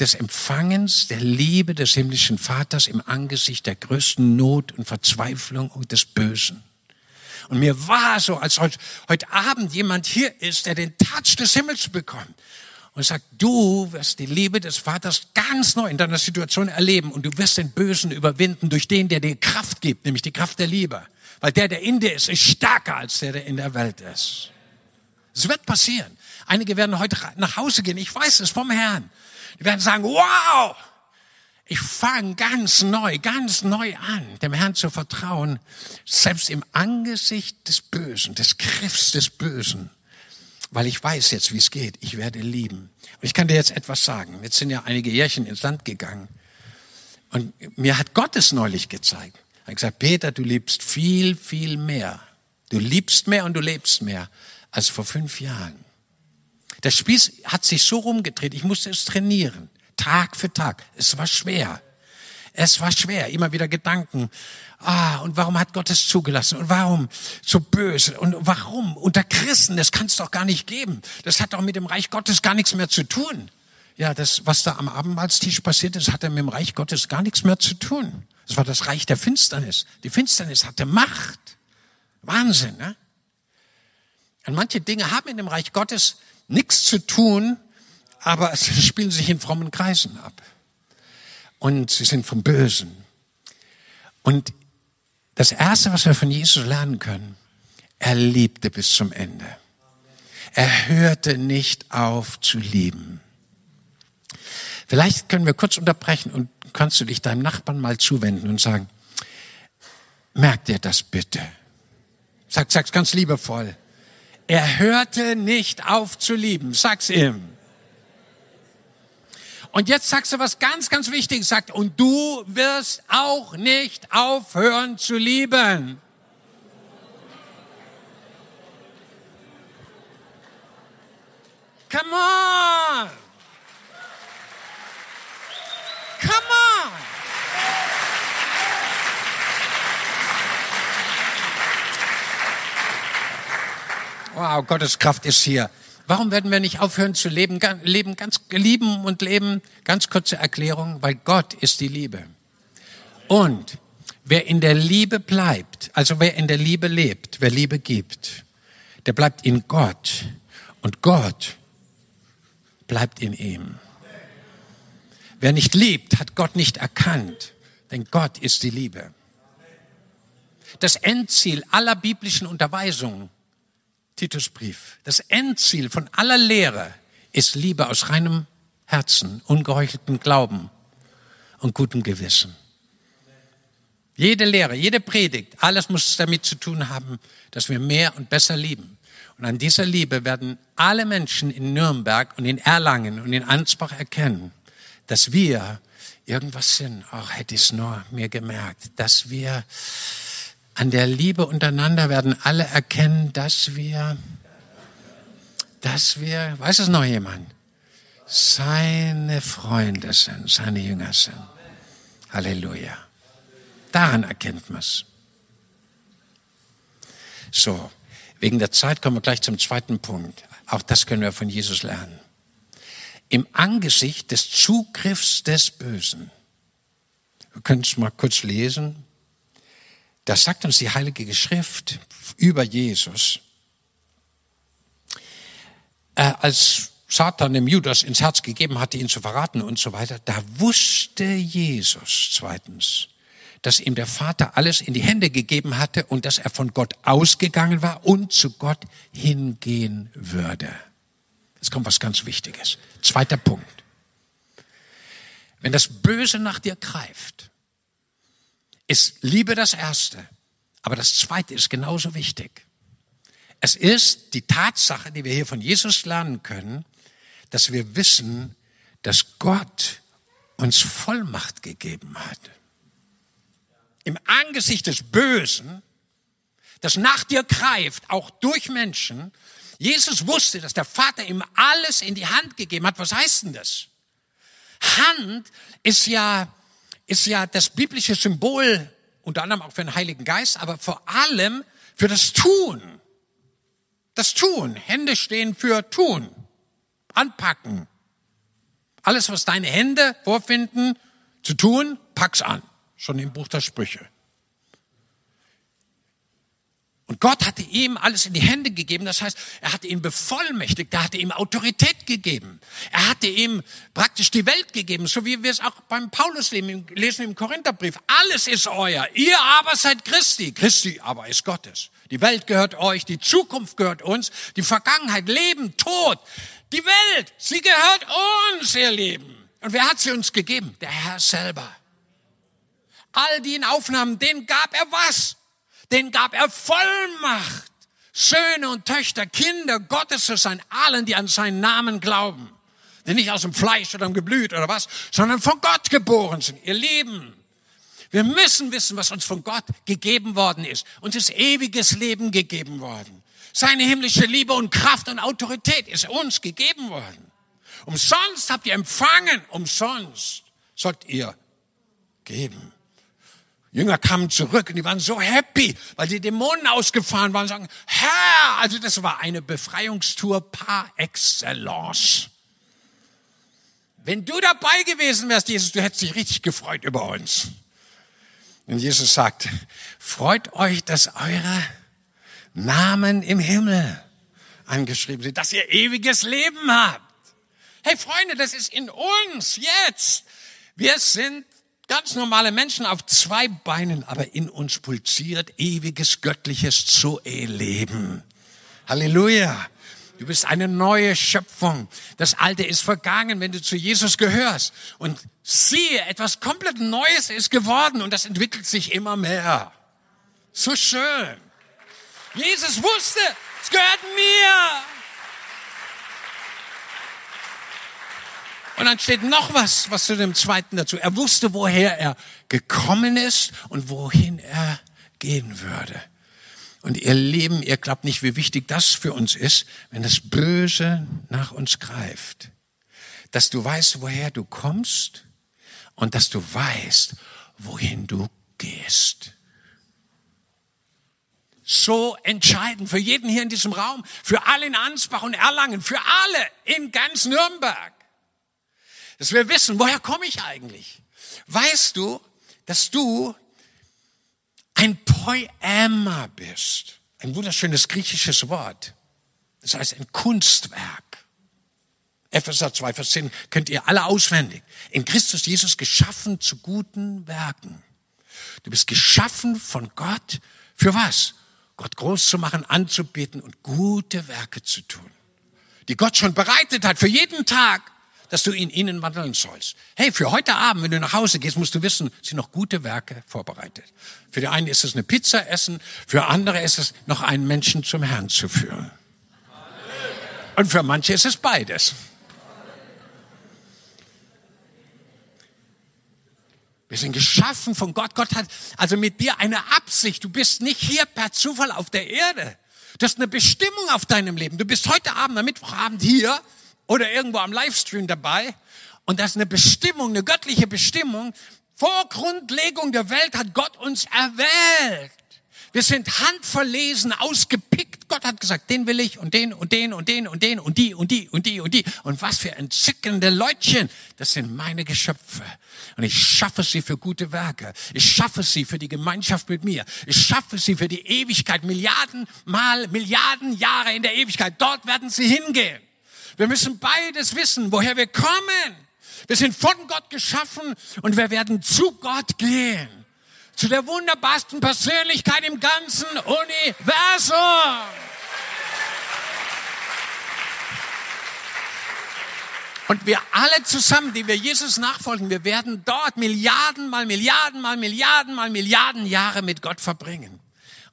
des Empfangens der Liebe des himmlischen Vaters im Angesicht der größten Not und Verzweiflung und des Bösen. Und mir war so, als heute, heute Abend jemand hier ist, der den Touch des Himmels bekommt und sagt, du wirst die Liebe des Vaters ganz neu in deiner Situation erleben und du wirst den Bösen überwinden durch den, der dir Kraft gibt, nämlich die Kraft der Liebe. Weil der, der in dir ist, ist stärker als der, der in der Welt ist. Es wird passieren. Einige werden heute nach Hause gehen, ich weiß es vom Herrn. Die werden sagen, wow, ich fange ganz neu, ganz neu an, dem Herrn zu vertrauen, selbst im Angesicht des Bösen, des Griffs des Bösen, weil ich weiß jetzt, wie es geht. Ich werde lieben. Und ich kann dir jetzt etwas sagen. Jetzt sind ja einige Jährchen ins Land gegangen. Und mir hat Gott es neulich gezeigt. Er hat gesagt, Peter, du liebst viel, viel mehr. Du liebst mehr und du lebst mehr als vor fünf Jahren. Der Spieß hat sich so rumgedreht, ich musste es trainieren. Tag für Tag. Es war schwer. Es war schwer, immer wieder Gedanken. Ah, und warum hat Gott es zugelassen? Und warum so böse? Und warum? Unter Christen, das kann es doch gar nicht geben. Das hat doch mit dem Reich Gottes gar nichts mehr zu tun. Ja, das, was da am Abendmahlstisch passiert ist, hatte mit dem Reich Gottes gar nichts mehr zu tun. Das war das Reich der Finsternis. Die Finsternis hatte Macht. Wahnsinn, ne? Und manche Dinge haben in dem Reich Gottes nichts zu tun aber sie spielen sich in frommen Kreisen ab. Und sie sind vom Bösen. Und das Erste, was wir von Jesus lernen können, er liebte bis zum Ende. Er hörte nicht auf zu lieben. Vielleicht können wir kurz unterbrechen und kannst du dich deinem Nachbarn mal zuwenden und sagen, merk dir das bitte. Sag, sag's ganz liebevoll. Er hörte nicht auf zu lieben. Sag's ihm. Und jetzt sagst du was ganz, ganz Wichtiges. Sagt, und du wirst auch nicht aufhören zu lieben. Come on! Come on! Wow, Gottes Kraft ist hier. Warum werden wir nicht aufhören zu leben, leben ganz lieben und leben? Ganz kurze Erklärung, weil Gott ist die Liebe. Und wer in der Liebe bleibt, also wer in der Liebe lebt, wer Liebe gibt, der bleibt in Gott und Gott bleibt in ihm. Wer nicht liebt, hat Gott nicht erkannt, denn Gott ist die Liebe. Das Endziel aller biblischen Unterweisungen Titusbrief. Das Endziel von aller Lehre ist Liebe aus reinem Herzen, ungeheucheltem Glauben und gutem Gewissen. Jede Lehre, jede Predigt, alles muss damit zu tun haben, dass wir mehr und besser lieben. Und an dieser Liebe werden alle Menschen in Nürnberg und in Erlangen und in Ansbach erkennen, dass wir irgendwas sind. Ach, hätte ich es nur mir gemerkt, dass wir an der Liebe untereinander werden alle erkennen, dass wir, dass wir, weiß es noch jemand? Seine Freunde sind, seine Jünger sind. Halleluja. Daran erkennt man es. So, wegen der Zeit kommen wir gleich zum zweiten Punkt. Auch das können wir von Jesus lernen. Im Angesicht des Zugriffs des Bösen. Wir können es mal kurz lesen. Das sagt uns die Heilige Schrift über Jesus. Äh, als Satan dem Judas ins Herz gegeben hatte, ihn zu verraten und so weiter, da wusste Jesus zweitens, dass ihm der Vater alles in die Hände gegeben hatte und dass er von Gott ausgegangen war und zu Gott hingehen würde. Jetzt kommt was ganz Wichtiges. Zweiter Punkt. Wenn das Böse nach dir greift, ist Liebe das Erste, aber das Zweite ist genauso wichtig. Es ist die Tatsache, die wir hier von Jesus lernen können, dass wir wissen, dass Gott uns Vollmacht gegeben hat. Im Angesicht des Bösen, das nach dir greift, auch durch Menschen, Jesus wusste, dass der Vater ihm alles in die Hand gegeben hat. Was heißt denn das? Hand ist ja ist ja das biblische Symbol, unter anderem auch für den Heiligen Geist, aber vor allem für das Tun. Das Tun. Hände stehen für Tun. Anpacken. Alles, was deine Hände vorfinden zu tun, pack's an. Schon im Buch der Sprüche. Und Gott hatte ihm alles in die Hände gegeben. Das heißt, er hatte ihn bevollmächtigt, er hatte ihm Autorität gegeben. Er hatte ihm praktisch die Welt gegeben, so wie wir es auch beim Paulus lesen im Korintherbrief. Alles ist euer. Ihr aber seid Christi. Christi aber ist Gottes. Die Welt gehört euch, die Zukunft gehört uns, die Vergangenheit, Leben, Tod. Die Welt, sie gehört uns, ihr Leben. Und wer hat sie uns gegeben? Der Herr selber. All die ihn aufnahmen, denen gab er was? Den gab er Vollmacht, Söhne und Töchter, Kinder Gottes zu sein, allen, die an seinen Namen glauben. Die nicht aus dem Fleisch oder dem Geblüt oder was, sondern von Gott geboren sind. Ihr Lieben, wir müssen wissen, was uns von Gott gegeben worden ist. Uns ist ewiges Leben gegeben worden. Seine himmlische Liebe und Kraft und Autorität ist uns gegeben worden. Umsonst habt ihr empfangen, umsonst sollt ihr geben. Jünger kamen zurück und die waren so happy, weil die Dämonen ausgefahren waren und sagen, Herr, also das war eine Befreiungstour par excellence. Wenn du dabei gewesen wärst, Jesus, du hättest dich richtig gefreut über uns. Und Jesus sagt, freut euch, dass eure Namen im Himmel angeschrieben sind, dass ihr ewiges Leben habt. Hey Freunde, das ist in uns jetzt. Wir sind Ganz normale Menschen auf zwei Beinen, aber in uns pulsiert ewiges göttliches Zoe-Leben. Halleluja. Du bist eine neue Schöpfung. Das Alte ist vergangen, wenn du zu Jesus gehörst. Und siehe, etwas komplett Neues ist geworden und das entwickelt sich immer mehr. So schön. Jesus wusste, es gehört mir. Und dann steht noch was, was zu dem zweiten dazu. Er wusste, woher er gekommen ist und wohin er gehen würde. Und ihr Leben, ihr glaubt nicht, wie wichtig das für uns ist, wenn das Böse nach uns greift. Dass du weißt, woher du kommst und dass du weißt, wohin du gehst. So entscheidend für jeden hier in diesem Raum, für alle in Ansbach und Erlangen, für alle in ganz Nürnberg. Dass wir wissen, woher komme ich eigentlich? Weißt du, dass du ein Poema bist. Ein wunderschönes griechisches Wort. Das heißt ein Kunstwerk. Epheser 2, Vers 10 könnt ihr alle auswendig. In Christus Jesus geschaffen zu guten Werken. Du bist geschaffen von Gott für was? Gott groß zu machen, anzubeten und gute Werke zu tun. Die Gott schon bereitet hat für jeden Tag dass du in ihnen wandeln sollst. Hey, für heute Abend, wenn du nach Hause gehst, musst du wissen, sind noch gute Werke vorbereitet. Für die einen ist es eine Pizza essen, für andere ist es noch einen Menschen zum Herrn zu führen. Und für manche ist es beides. Wir sind geschaffen von Gott. Gott hat also mit dir eine Absicht. Du bist nicht hier per Zufall auf der Erde. Du hast eine Bestimmung auf deinem Leben. Du bist heute Abend, am Mittwochabend hier oder irgendwo am Livestream dabei. Und das ist eine Bestimmung, eine göttliche Bestimmung. Vor Grundlegung der Welt hat Gott uns erwählt. Wir sind handverlesen, ausgepickt. Gott hat gesagt, den will ich und den und den und den und den und die und die und die und die. Und was für entzückende Leutchen. Das sind meine Geschöpfe. Und ich schaffe sie für gute Werke. Ich schaffe sie für die Gemeinschaft mit mir. Ich schaffe sie für die Ewigkeit. Milliarden Mal, Milliarden Jahre in der Ewigkeit. Dort werden sie hingehen. Wir müssen beides wissen, woher wir kommen. Wir sind von Gott geschaffen und wir werden zu Gott gehen. Zu der wunderbarsten Persönlichkeit im ganzen Universum. Und wir alle zusammen, die wir Jesus nachfolgen, wir werden dort Milliarden mal Milliarden mal Milliarden mal Milliarden Jahre mit Gott verbringen.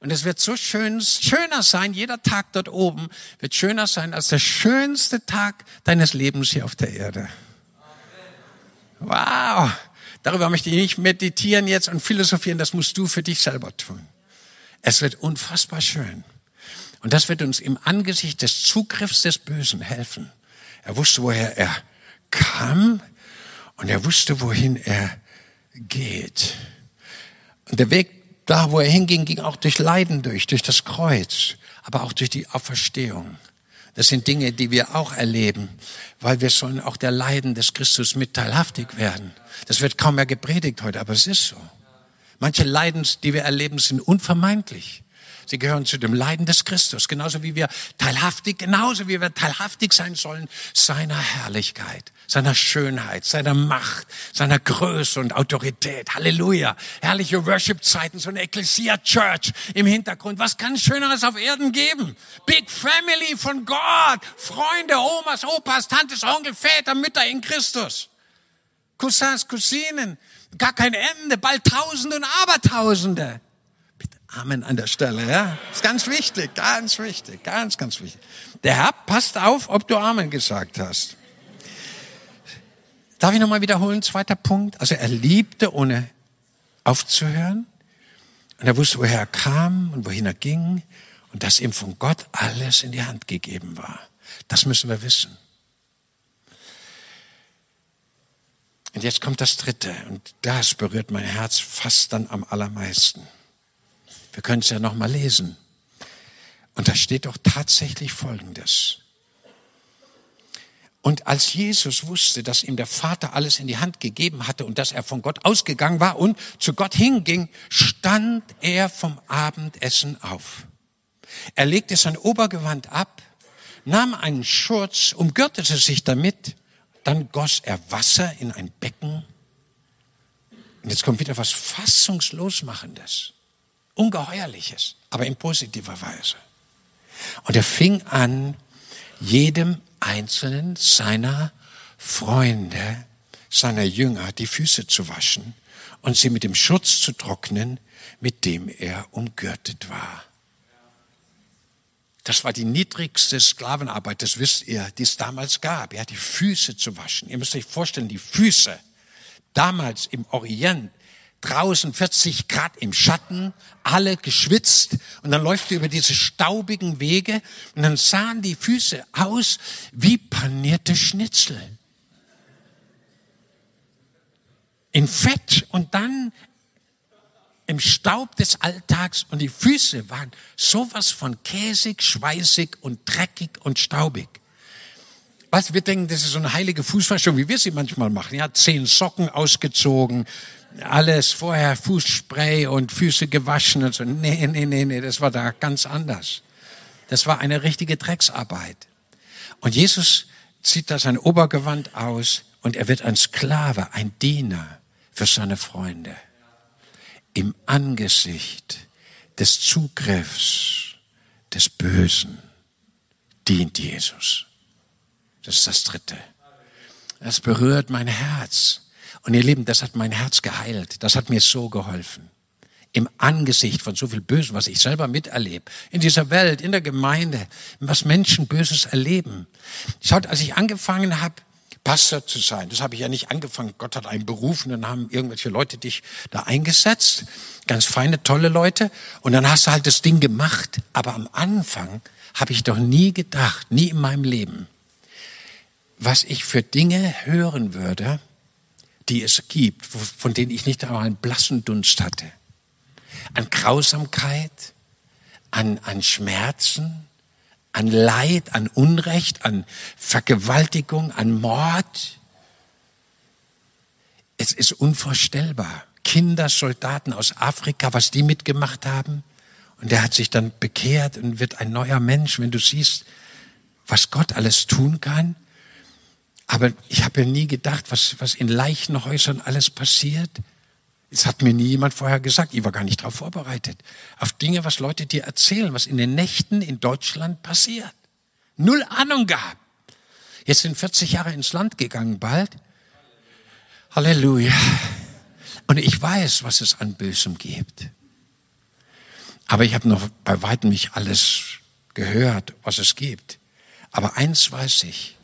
Und es wird so schön, schöner sein, jeder Tag dort oben wird schöner sein als der schönste Tag deines Lebens hier auf der Erde. Wow! Darüber möchte ich nicht meditieren jetzt und philosophieren, das musst du für dich selber tun. Es wird unfassbar schön. Und das wird uns im Angesicht des Zugriffs des Bösen helfen. Er wusste, woher er kam und er wusste, wohin er geht. Und der Weg da, wo er hinging, ging auch durch Leiden durch, durch das Kreuz, aber auch durch die Auferstehung. Das sind Dinge, die wir auch erleben, weil wir sollen auch der Leiden des Christus mitteilhaftig werden. Das wird kaum mehr gepredigt heute, aber es ist so. Manche Leiden, die wir erleben, sind unvermeidlich. Sie gehören zu dem Leiden des Christus, genauso wie wir teilhaftig, genauso wie wir teilhaftig sein sollen seiner Herrlichkeit, seiner Schönheit, seiner Macht, seiner Größe und Autorität. Halleluja. Herrliche Worship-Zeiten, so eine Ecclesia Church im Hintergrund. Was kann Schöneres auf Erden geben? Big Family von Gott. Freunde, Omas, Opas, Tantes, Onkel, Väter, Mütter in Christus. Cousins, Cousinen. Gar kein Ende. Bald Tausende und Abertausende. Amen an der Stelle, ja. Ist ganz wichtig, ganz wichtig, ganz, ganz wichtig. Der Herr passt auf, ob du Amen gesagt hast. Darf ich nochmal wiederholen? Zweiter Punkt. Also er liebte, ohne aufzuhören. Und er wusste, woher er kam und wohin er ging. Und dass ihm von Gott alles in die Hand gegeben war. Das müssen wir wissen. Und jetzt kommt das Dritte. Und das berührt mein Herz fast dann am allermeisten. Wir können es ja noch mal lesen. Und da steht doch tatsächlich Folgendes. Und als Jesus wusste, dass ihm der Vater alles in die Hand gegeben hatte und dass er von Gott ausgegangen war und zu Gott hinging, stand er vom Abendessen auf. Er legte sein Obergewand ab, nahm einen Schurz, umgürtete sich damit, dann goss er Wasser in ein Becken. Und jetzt kommt wieder was Fassungslosmachendes. Ungeheuerliches, aber in positiver Weise. Und er fing an, jedem einzelnen seiner Freunde, seiner Jünger die Füße zu waschen und sie mit dem Schutz zu trocknen, mit dem er umgürtet war. Das war die niedrigste Sklavenarbeit, das wisst ihr, die es damals gab. Hat die Füße zu waschen. Ihr müsst euch vorstellen, die Füße damals im Orient, draußen 40 Grad im Schatten, alle geschwitzt und dann läuft er über diese staubigen Wege und dann sahen die Füße aus wie panierte Schnitzel. In Fett und dann im Staub des Alltags und die Füße waren sowas von käsig, schweißig und dreckig und staubig. Was wir denken, das ist so eine heilige Fußwaschung, wie wir sie manchmal machen. Ja, zehn Socken ausgezogen, alles vorher Fußspray und Füße gewaschen und so. Nee, nee, nee, nee, das war da ganz anders. Das war eine richtige Drecksarbeit. Und Jesus zieht da sein Obergewand aus und er wird ein Sklave, ein Diener für seine Freunde im Angesicht des Zugriffs des Bösen dient Jesus. Das ist das Dritte. Das berührt mein Herz. Und ihr Lieben, das hat mein Herz geheilt. Das hat mir so geholfen. Im Angesicht von so viel Bösen, was ich selber miterlebe, in dieser Welt, in der Gemeinde, was Menschen Böses erleben. Schaut, als ich angefangen habe, Pastor zu sein. Das habe ich ja nicht angefangen. Gott hat einen berufen, dann haben irgendwelche Leute dich da eingesetzt. Ganz feine, tolle Leute. Und dann hast du halt das Ding gemacht. Aber am Anfang habe ich doch nie gedacht, nie in meinem Leben, was ich für Dinge hören würde, die es gibt, von denen ich nicht einmal einen blassen Dunst hatte. An Grausamkeit, an, an Schmerzen, an Leid, an Unrecht, an Vergewaltigung, an Mord. Es ist unvorstellbar. Kinder, Soldaten aus Afrika, was die mitgemacht haben. Und der hat sich dann bekehrt und wird ein neuer Mensch, wenn du siehst, was Gott alles tun kann. Aber ich habe ja nie gedacht, was, was in Leichenhäusern alles passiert. Es hat mir nie jemand vorher gesagt. Ich war gar nicht darauf vorbereitet. Auf Dinge, was Leute dir erzählen, was in den Nächten in Deutschland passiert. Null Ahnung gehabt. Jetzt sind 40 Jahre ins Land gegangen bald. Halleluja. Und ich weiß, was es an Bösem gibt. Aber ich habe noch bei weitem nicht alles gehört, was es gibt. Aber eins weiß ich.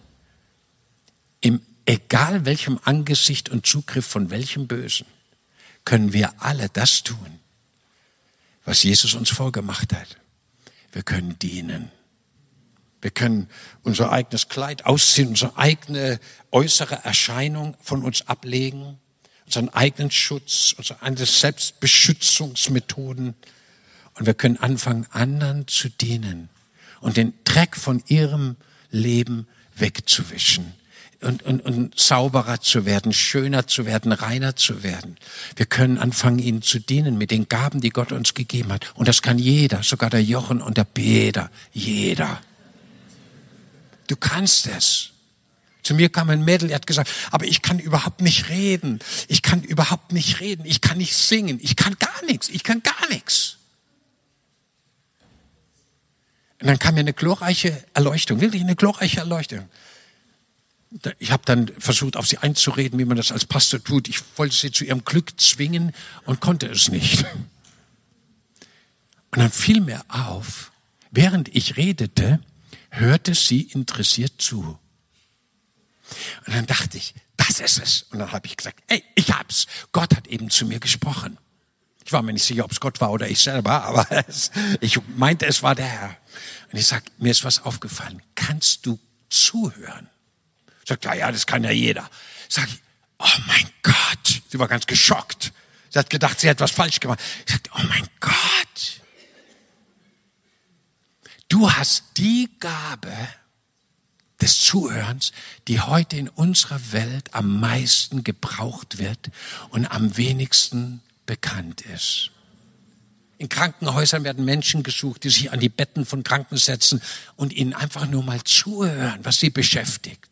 Im egal welchem Angesicht und Zugriff von welchem Bösen, können wir alle das tun, was Jesus uns vorgemacht hat. Wir können dienen. Wir können unser eigenes Kleid ausziehen, unsere eigene äußere Erscheinung von uns ablegen, unseren eigenen Schutz, unsere eigenen Selbstbeschützungsmethoden. Und wir können anfangen, anderen zu dienen und den Dreck von ihrem Leben wegzuwischen und, und, und sauberer zu werden, schöner zu werden, reiner zu werden. Wir können anfangen, ihnen zu dienen mit den Gaben, die Gott uns gegeben hat. Und das kann jeder, sogar der Jochen und der Peter, jeder. Du kannst es. Zu mir kam ein Mädel, er hat gesagt, aber ich kann überhaupt nicht reden. Ich kann überhaupt nicht reden. Ich kann nicht singen. Ich kann gar nichts. Ich kann gar nichts. Und dann kam mir eine glorreiche Erleuchtung, wirklich eine glorreiche Erleuchtung ich habe dann versucht, auf sie einzureden, wie man das als Pastor tut. Ich wollte sie zu ihrem Glück zwingen und konnte es nicht. Und dann fiel mir auf, während ich redete, hörte sie interessiert zu. Und dann dachte ich, das ist es. Und dann habe ich gesagt, ey, ich hab's. Gott hat eben zu mir gesprochen. Ich war mir nicht sicher, ob es Gott war oder ich selber, aber es, ich meinte, es war der Herr. Und ich sag, mir ist was aufgefallen. Kannst du zuhören? Sagt, ja, ja, das kann ja jeder. Sag ich, oh mein Gott. Sie war ganz geschockt. Sie hat gedacht, sie hat was falsch gemacht. Ich sagte, oh mein Gott. Du hast die Gabe des Zuhörens, die heute in unserer Welt am meisten gebraucht wird und am wenigsten bekannt ist. In Krankenhäusern werden Menschen gesucht, die sich an die Betten von Kranken setzen und ihnen einfach nur mal zuhören, was sie beschäftigt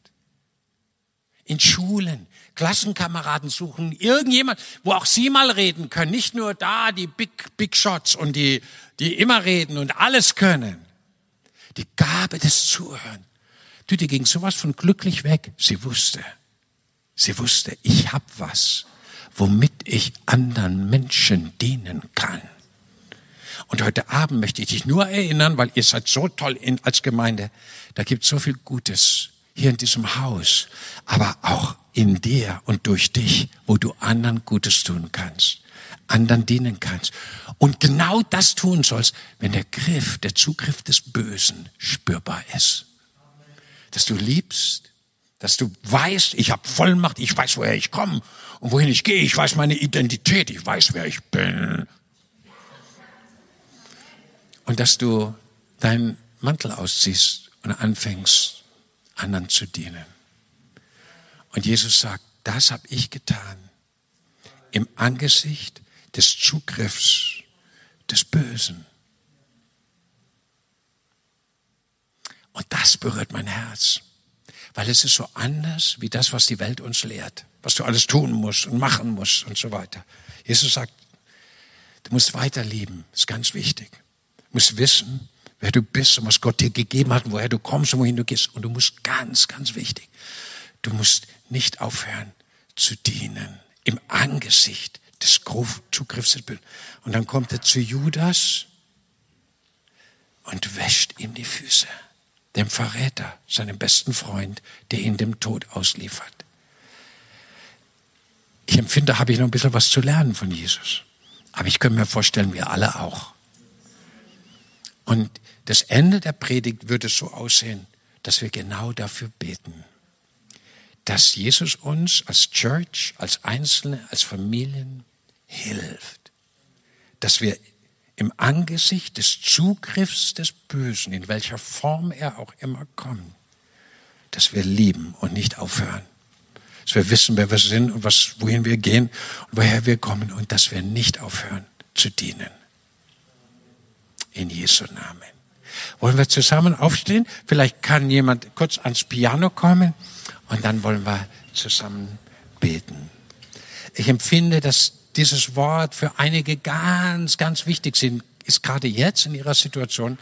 in Schulen, Klassenkameraden suchen, irgendjemand, wo auch sie mal reden können, nicht nur da die Big, Big Shots und die, die immer reden und alles können. Die Gabe des Zuhören. Du, die ging sowas von glücklich weg. Sie wusste, sie wusste, ich hab was, womit ich anderen Menschen dienen kann. Und heute Abend möchte ich dich nur erinnern, weil ihr seid so toll in, als Gemeinde. Da gibt so viel Gutes hier in diesem Haus, aber auch in dir und durch dich, wo du anderen Gutes tun kannst, anderen dienen kannst. Und genau das tun sollst, wenn der Griff, der Zugriff des Bösen spürbar ist. Dass du liebst, dass du weißt, ich habe Vollmacht, ich weiß, woher ich komme und wohin ich gehe, ich weiß meine Identität, ich weiß, wer ich bin. Und dass du deinen Mantel ausziehst und anfängst, anderen zu dienen. Und Jesus sagt, das habe ich getan im Angesicht des Zugriffs des Bösen. Und das berührt mein Herz, weil es ist so anders wie das, was die Welt uns lehrt, was du alles tun musst und machen musst und so weiter. Jesus sagt, du musst weiterleben, ist ganz wichtig. Du musst wissen, wer du bist und was Gott dir gegeben hat und woher du kommst und wohin du gehst. Und du musst ganz, ganz wichtig, du musst nicht aufhören zu dienen im Angesicht des Zugriffs. Und dann kommt er zu Judas und wäscht ihm die Füße, dem Verräter, seinem besten Freund, der ihn dem Tod ausliefert. Ich empfinde, habe ich noch ein bisschen was zu lernen von Jesus. Aber ich könnte mir vorstellen, wir alle auch. Und das Ende der Predigt würde so aussehen, dass wir genau dafür beten, dass Jesus uns als Church, als Einzelne, als Familien hilft, dass wir im Angesicht des Zugriffs des Bösen, in welcher Form er auch immer kommt, dass wir lieben und nicht aufhören. Dass wir wissen, wer wir sind und was, wohin wir gehen und woher wir kommen und dass wir nicht aufhören zu dienen. In Jesu Namen. Wollen wir zusammen aufstehen? Vielleicht kann jemand kurz ans Piano kommen und dann wollen wir zusammen beten. Ich empfinde, dass dieses Wort für einige ganz, ganz wichtig sind, ist gerade jetzt in ihrer Situation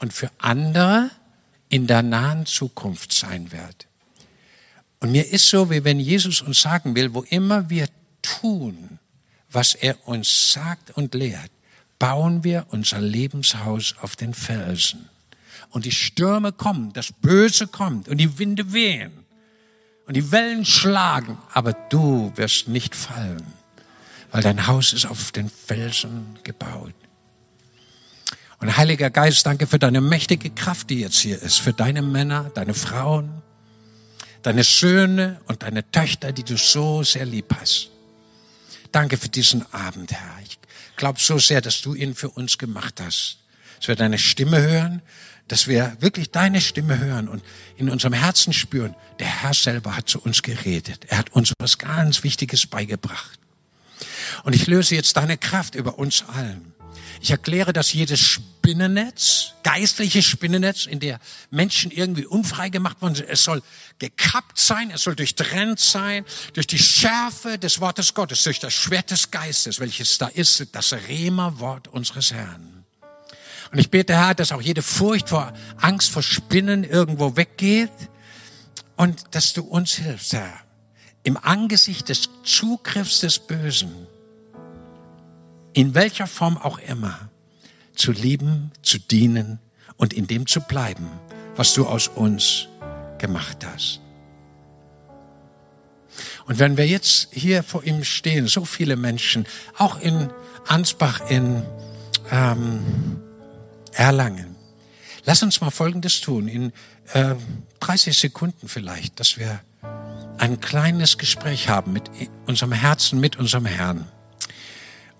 und für andere in der nahen Zukunft sein wird. Und mir ist so, wie wenn Jesus uns sagen will, wo immer wir tun, was er uns sagt und lehrt, bauen wir unser Lebenshaus auf den Felsen. Und die Stürme kommen, das Böse kommt und die Winde wehen und die Wellen schlagen, aber du wirst nicht fallen, weil dein Haus ist auf den Felsen gebaut. Und Heiliger Geist, danke für deine mächtige Kraft, die jetzt hier ist, für deine Männer, deine Frauen, deine Söhne und deine Töchter, die du so sehr lieb hast. Danke für diesen Abend, Herr. Ich glaube so sehr, dass du ihn für uns gemacht hast. Dass wir deine Stimme hören, dass wir wirklich deine Stimme hören und in unserem Herzen spüren, der Herr selber hat zu uns geredet. Er hat uns was ganz Wichtiges beigebracht. Und ich löse jetzt deine Kraft über uns allen. Ich erkläre, dass jedes Spinnennetz, geistliche Spinnennetz, in der Menschen irgendwie unfrei gemacht worden es soll gekappt sein, es soll durchtrennt sein, durch die Schärfe des Wortes Gottes, durch das Schwert des Geistes, welches da ist, das Rema-Wort unseres Herrn. Und ich bete, Herr, dass auch jede Furcht vor Angst vor Spinnen irgendwo weggeht und dass du uns hilfst, Herr, im Angesicht des Zugriffs des Bösen, in welcher Form auch immer, zu lieben, zu dienen und in dem zu bleiben, was du aus uns gemacht hast. Und wenn wir jetzt hier vor ihm stehen, so viele Menschen, auch in Ansbach, in ähm, Erlangen, lass uns mal Folgendes tun, in äh, 30 Sekunden vielleicht, dass wir ein kleines Gespräch haben mit unserem Herzen, mit unserem Herrn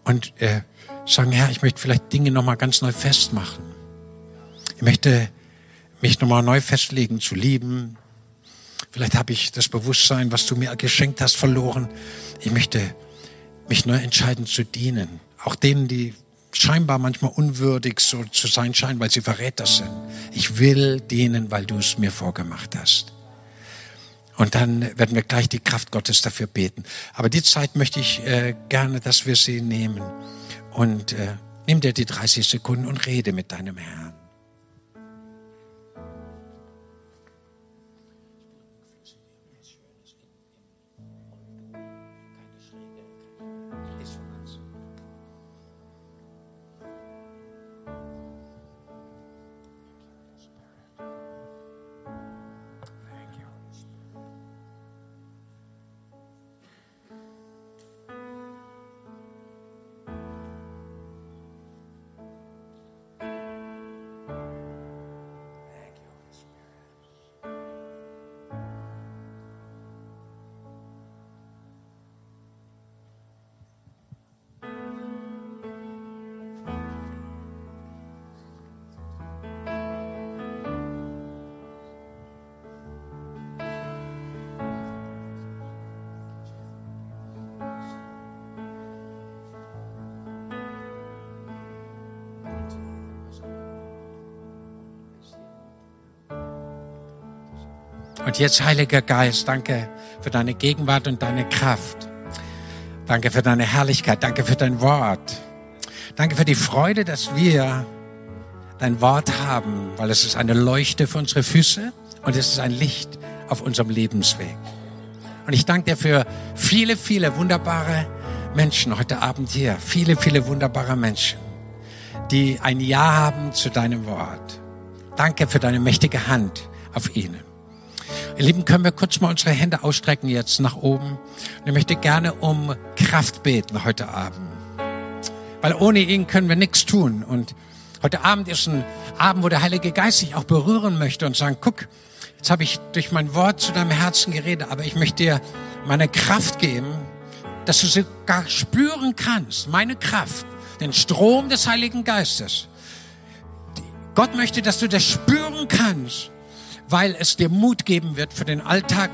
und äh, sagen, Herr, ich möchte vielleicht Dinge nochmal ganz neu festmachen. Ich möchte mich nochmal neu festlegen zu lieben. Vielleicht habe ich das Bewusstsein, was du mir geschenkt hast, verloren. Ich möchte mich neu entscheiden zu dienen. Auch denen, die scheinbar manchmal unwürdig so zu sein scheinen, weil sie Verräter sind. Ich will dienen, weil du es mir vorgemacht hast. Und dann werden wir gleich die Kraft Gottes dafür beten. Aber die Zeit möchte ich äh, gerne, dass wir sie nehmen. Und äh, nimm dir die 30 Sekunden und rede mit deinem Herrn. Und jetzt, Heiliger Geist, danke für deine Gegenwart und deine Kraft. Danke für deine Herrlichkeit. Danke für dein Wort. Danke für die Freude, dass wir dein Wort haben, weil es ist eine Leuchte für unsere Füße und es ist ein Licht auf unserem Lebensweg. Und ich danke dir für viele, viele wunderbare Menschen heute Abend hier. Viele, viele wunderbare Menschen, die ein Ja haben zu deinem Wort. Danke für deine mächtige Hand auf ihnen. Ihr Lieben, können wir kurz mal unsere Hände ausstrecken jetzt nach oben. Und ich möchte gerne um Kraft beten heute Abend. Weil ohne ihn können wir nichts tun. Und heute Abend ist ein Abend, wo der Heilige Geist sich auch berühren möchte und sagen, guck, jetzt habe ich durch mein Wort zu deinem Herzen geredet, aber ich möchte dir meine Kraft geben, dass du sogar spüren kannst, meine Kraft, den Strom des Heiligen Geistes. Gott möchte, dass du das spüren kannst weil es dir Mut geben wird für den Alltag,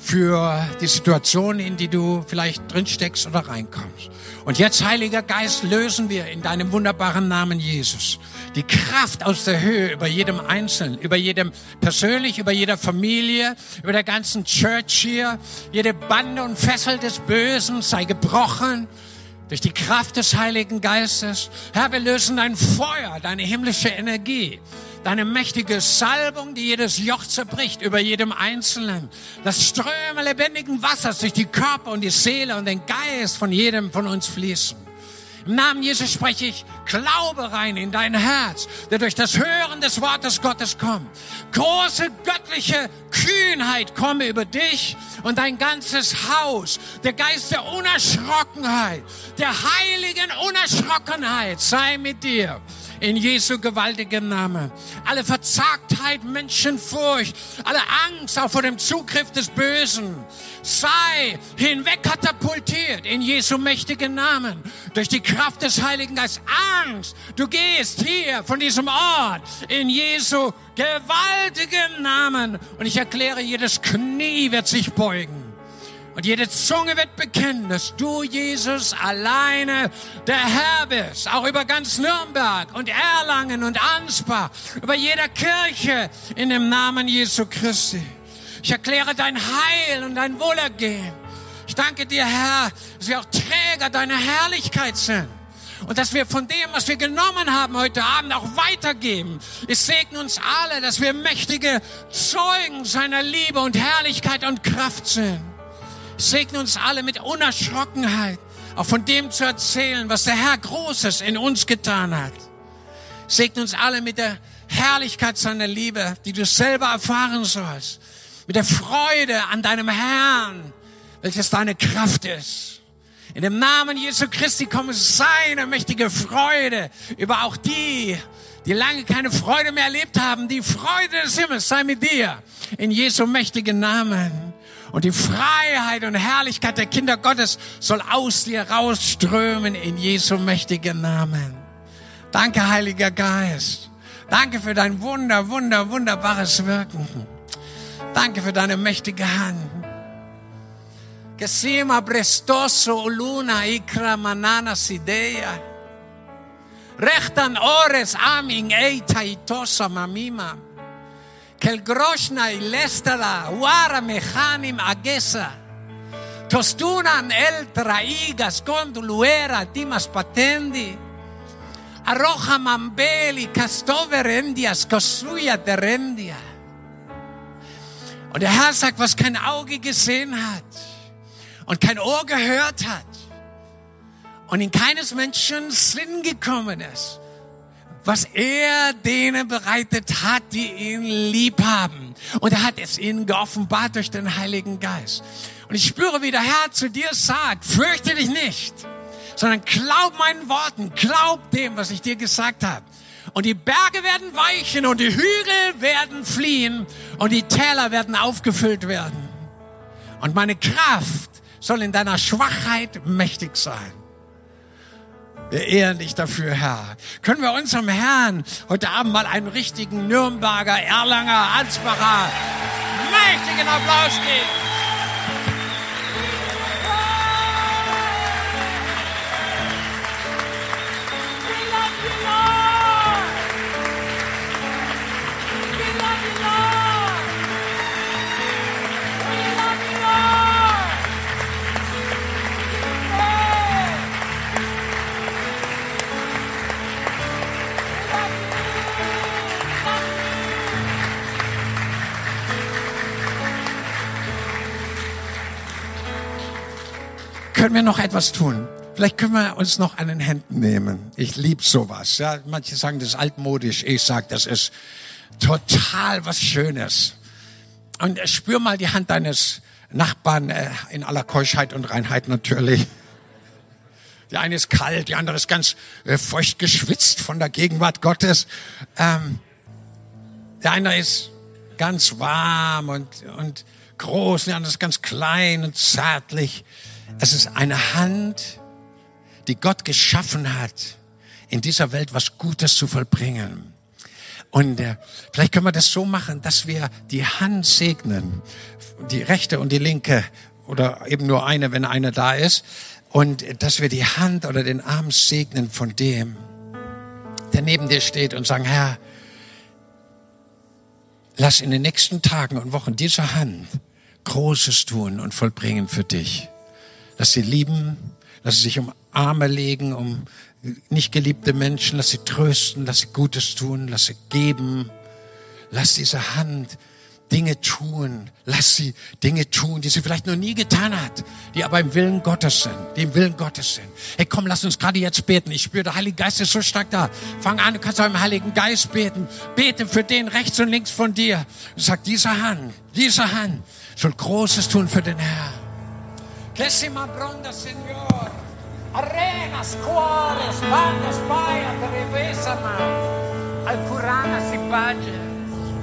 für die Situation, in die du vielleicht drin steckst oder reinkommst. Und jetzt, Heiliger Geist, lösen wir in deinem wunderbaren Namen Jesus die Kraft aus der Höhe über jedem Einzelnen, über jedem persönlich, über jeder Familie, über der ganzen Church hier. Jede Bande und Fessel des Bösen sei gebrochen durch die Kraft des Heiligen Geistes. Herr, wir lösen dein Feuer, deine himmlische Energie deine mächtige Salbung, die jedes Joch zerbricht über jedem Einzelnen. Das Ströme lebendigen Wassers durch die Körper und die Seele und den Geist von jedem von uns fließen. Im Namen Jesus spreche ich Glaube rein in dein Herz, der durch das Hören des Wortes Gottes kommt. Große göttliche Kühnheit komme über dich und dein ganzes Haus. Der Geist der Unerschrockenheit, der heiligen Unerschrockenheit sei mit dir in Jesu gewaltigen Namen. Alle Verzagtheit, Menschenfurcht, alle Angst auch vor dem Zugriff des Bösen sei hinwegkatapultiert in Jesu mächtigen Namen durch die Kraft des Heiligen Geistes. Angst, du gehst hier von diesem Ort in Jesu gewaltigen Namen und ich erkläre, jedes Knie wird sich beugen und jede Zunge wird bekennen, dass du, Jesus, alleine der Herr bist. Auch über ganz Nürnberg und Erlangen und Ansbach, über jeder Kirche in dem Namen Jesu Christi. Ich erkläre dein Heil und dein Wohlergehen. Ich danke dir, Herr, dass wir auch Träger deiner Herrlichkeit sind. Und dass wir von dem, was wir genommen haben heute Abend, auch weitergeben. Ich segne uns alle, dass wir mächtige Zeugen seiner Liebe und Herrlichkeit und Kraft sind. Segne uns alle mit Unerschrockenheit, auch von dem zu erzählen, was der Herr Großes in uns getan hat. Segne uns alle mit der Herrlichkeit seiner Liebe, die du selber erfahren sollst. Mit der Freude an deinem Herrn, welches deine Kraft ist. In dem Namen Jesu Christi komme seine mächtige Freude über auch die, die lange keine Freude mehr erlebt haben. Die Freude des Himmels sei mit dir. In Jesu mächtigen Namen. Und die Freiheit und Herrlichkeit der Kinder Gottes soll aus dir rausströmen in Jesu mächtigen Namen. Danke, Heiliger Geist. Danke für dein wunder, wunder, wunderbares Wirken. Danke für deine mächtige Hand. Gesima brestoso luna ikra manana sidea. Rechtan ores aming eita itosa mamima. Kel groshna ilestala, wara mechanim agesa. Tostunan el traigas conduluera timas patendi. Arroja mambeli castoverendias cosuya terendia. Und der Herr sagt, was kein Auge gesehen hat und kein Ohr gehört hat und in keines Menschen Sinn gekommen ist was er denen bereitet hat, die ihn lieb haben. Und er hat es ihnen geoffenbart durch den Heiligen Geist. Und ich spüre, wie der Herr zu dir sagt, fürchte dich nicht, sondern glaub meinen Worten, glaub dem, was ich dir gesagt habe. Und die Berge werden weichen und die Hügel werden fliehen und die Täler werden aufgefüllt werden. Und meine Kraft soll in deiner Schwachheit mächtig sein. Wir ehren dich dafür, Herr. Können wir unserem Herrn heute Abend mal einen richtigen Nürnberger, Erlanger, Ansbacher mächtigen Applaus geben? Können wir noch etwas tun. Vielleicht können wir uns noch an den Händen nehmen. Ich lieb sowas. Ja, manche sagen, das ist altmodisch. Ich sag, das ist total was Schönes. Und spür mal die Hand deines Nachbarn äh, in aller Keuschheit und Reinheit natürlich. Die eine ist kalt, die andere ist ganz äh, feucht geschwitzt von der Gegenwart Gottes. Ähm, der eine ist ganz warm und, und groß, der andere ist ganz klein und zärtlich. Es ist eine Hand, die Gott geschaffen hat, in dieser Welt was Gutes zu vollbringen. Und äh, vielleicht können wir das so machen, dass wir die Hand segnen, die rechte und die linke oder eben nur eine, wenn eine da ist, und dass wir die Hand oder den Arm segnen von dem, der neben dir steht und sagen, Herr, lass in den nächsten Tagen und Wochen diese Hand Großes tun und vollbringen für dich. Lass sie lieben, lass sie sich um Arme legen, um nicht geliebte Menschen, lass sie trösten, lass sie Gutes tun, lass sie geben. Lass diese Hand Dinge tun. Lass sie Dinge tun, die sie vielleicht noch nie getan hat, die aber im Willen Gottes sind, die im Willen Gottes sind. Hey, komm, lass uns gerade jetzt beten. Ich spüre, der Heilige Geist ist so stark da. Fang an, du kannst auch im Heiligen Geist beten. Bete für den rechts und links von dir. Sag, diese Hand, diese Hand soll Großes tun für den Herrn. Décima bronda, Señor. Arena, scuore, sbaglia, spaia, trevesama. Al curana si pace.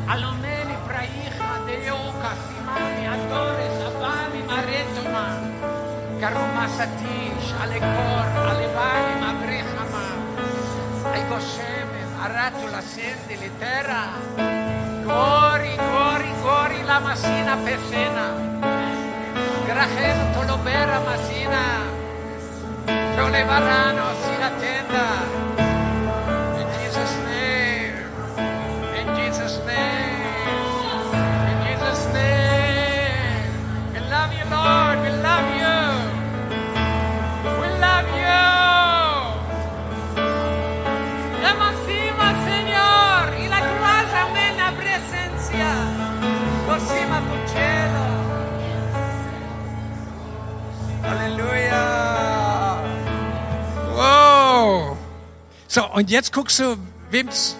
Alomeni praija, deoca, simani, adore, sabani, maretoma. Karuma satish, alekor, alevani, mabrechama. Ai goshemen, aratula, sendi, litera. Gori, gori, gori, la massina pesena. Graham Tolopera Masina, Giole Varano, Sinatenda. Halleluja. Wow. So, und jetzt guckst du,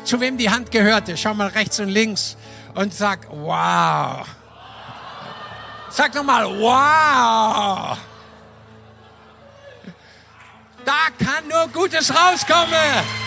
zu wem die Hand gehörte. Schau mal rechts und links und sag, wow. Sag nochmal, wow. Da kann nur Gutes rauskommen.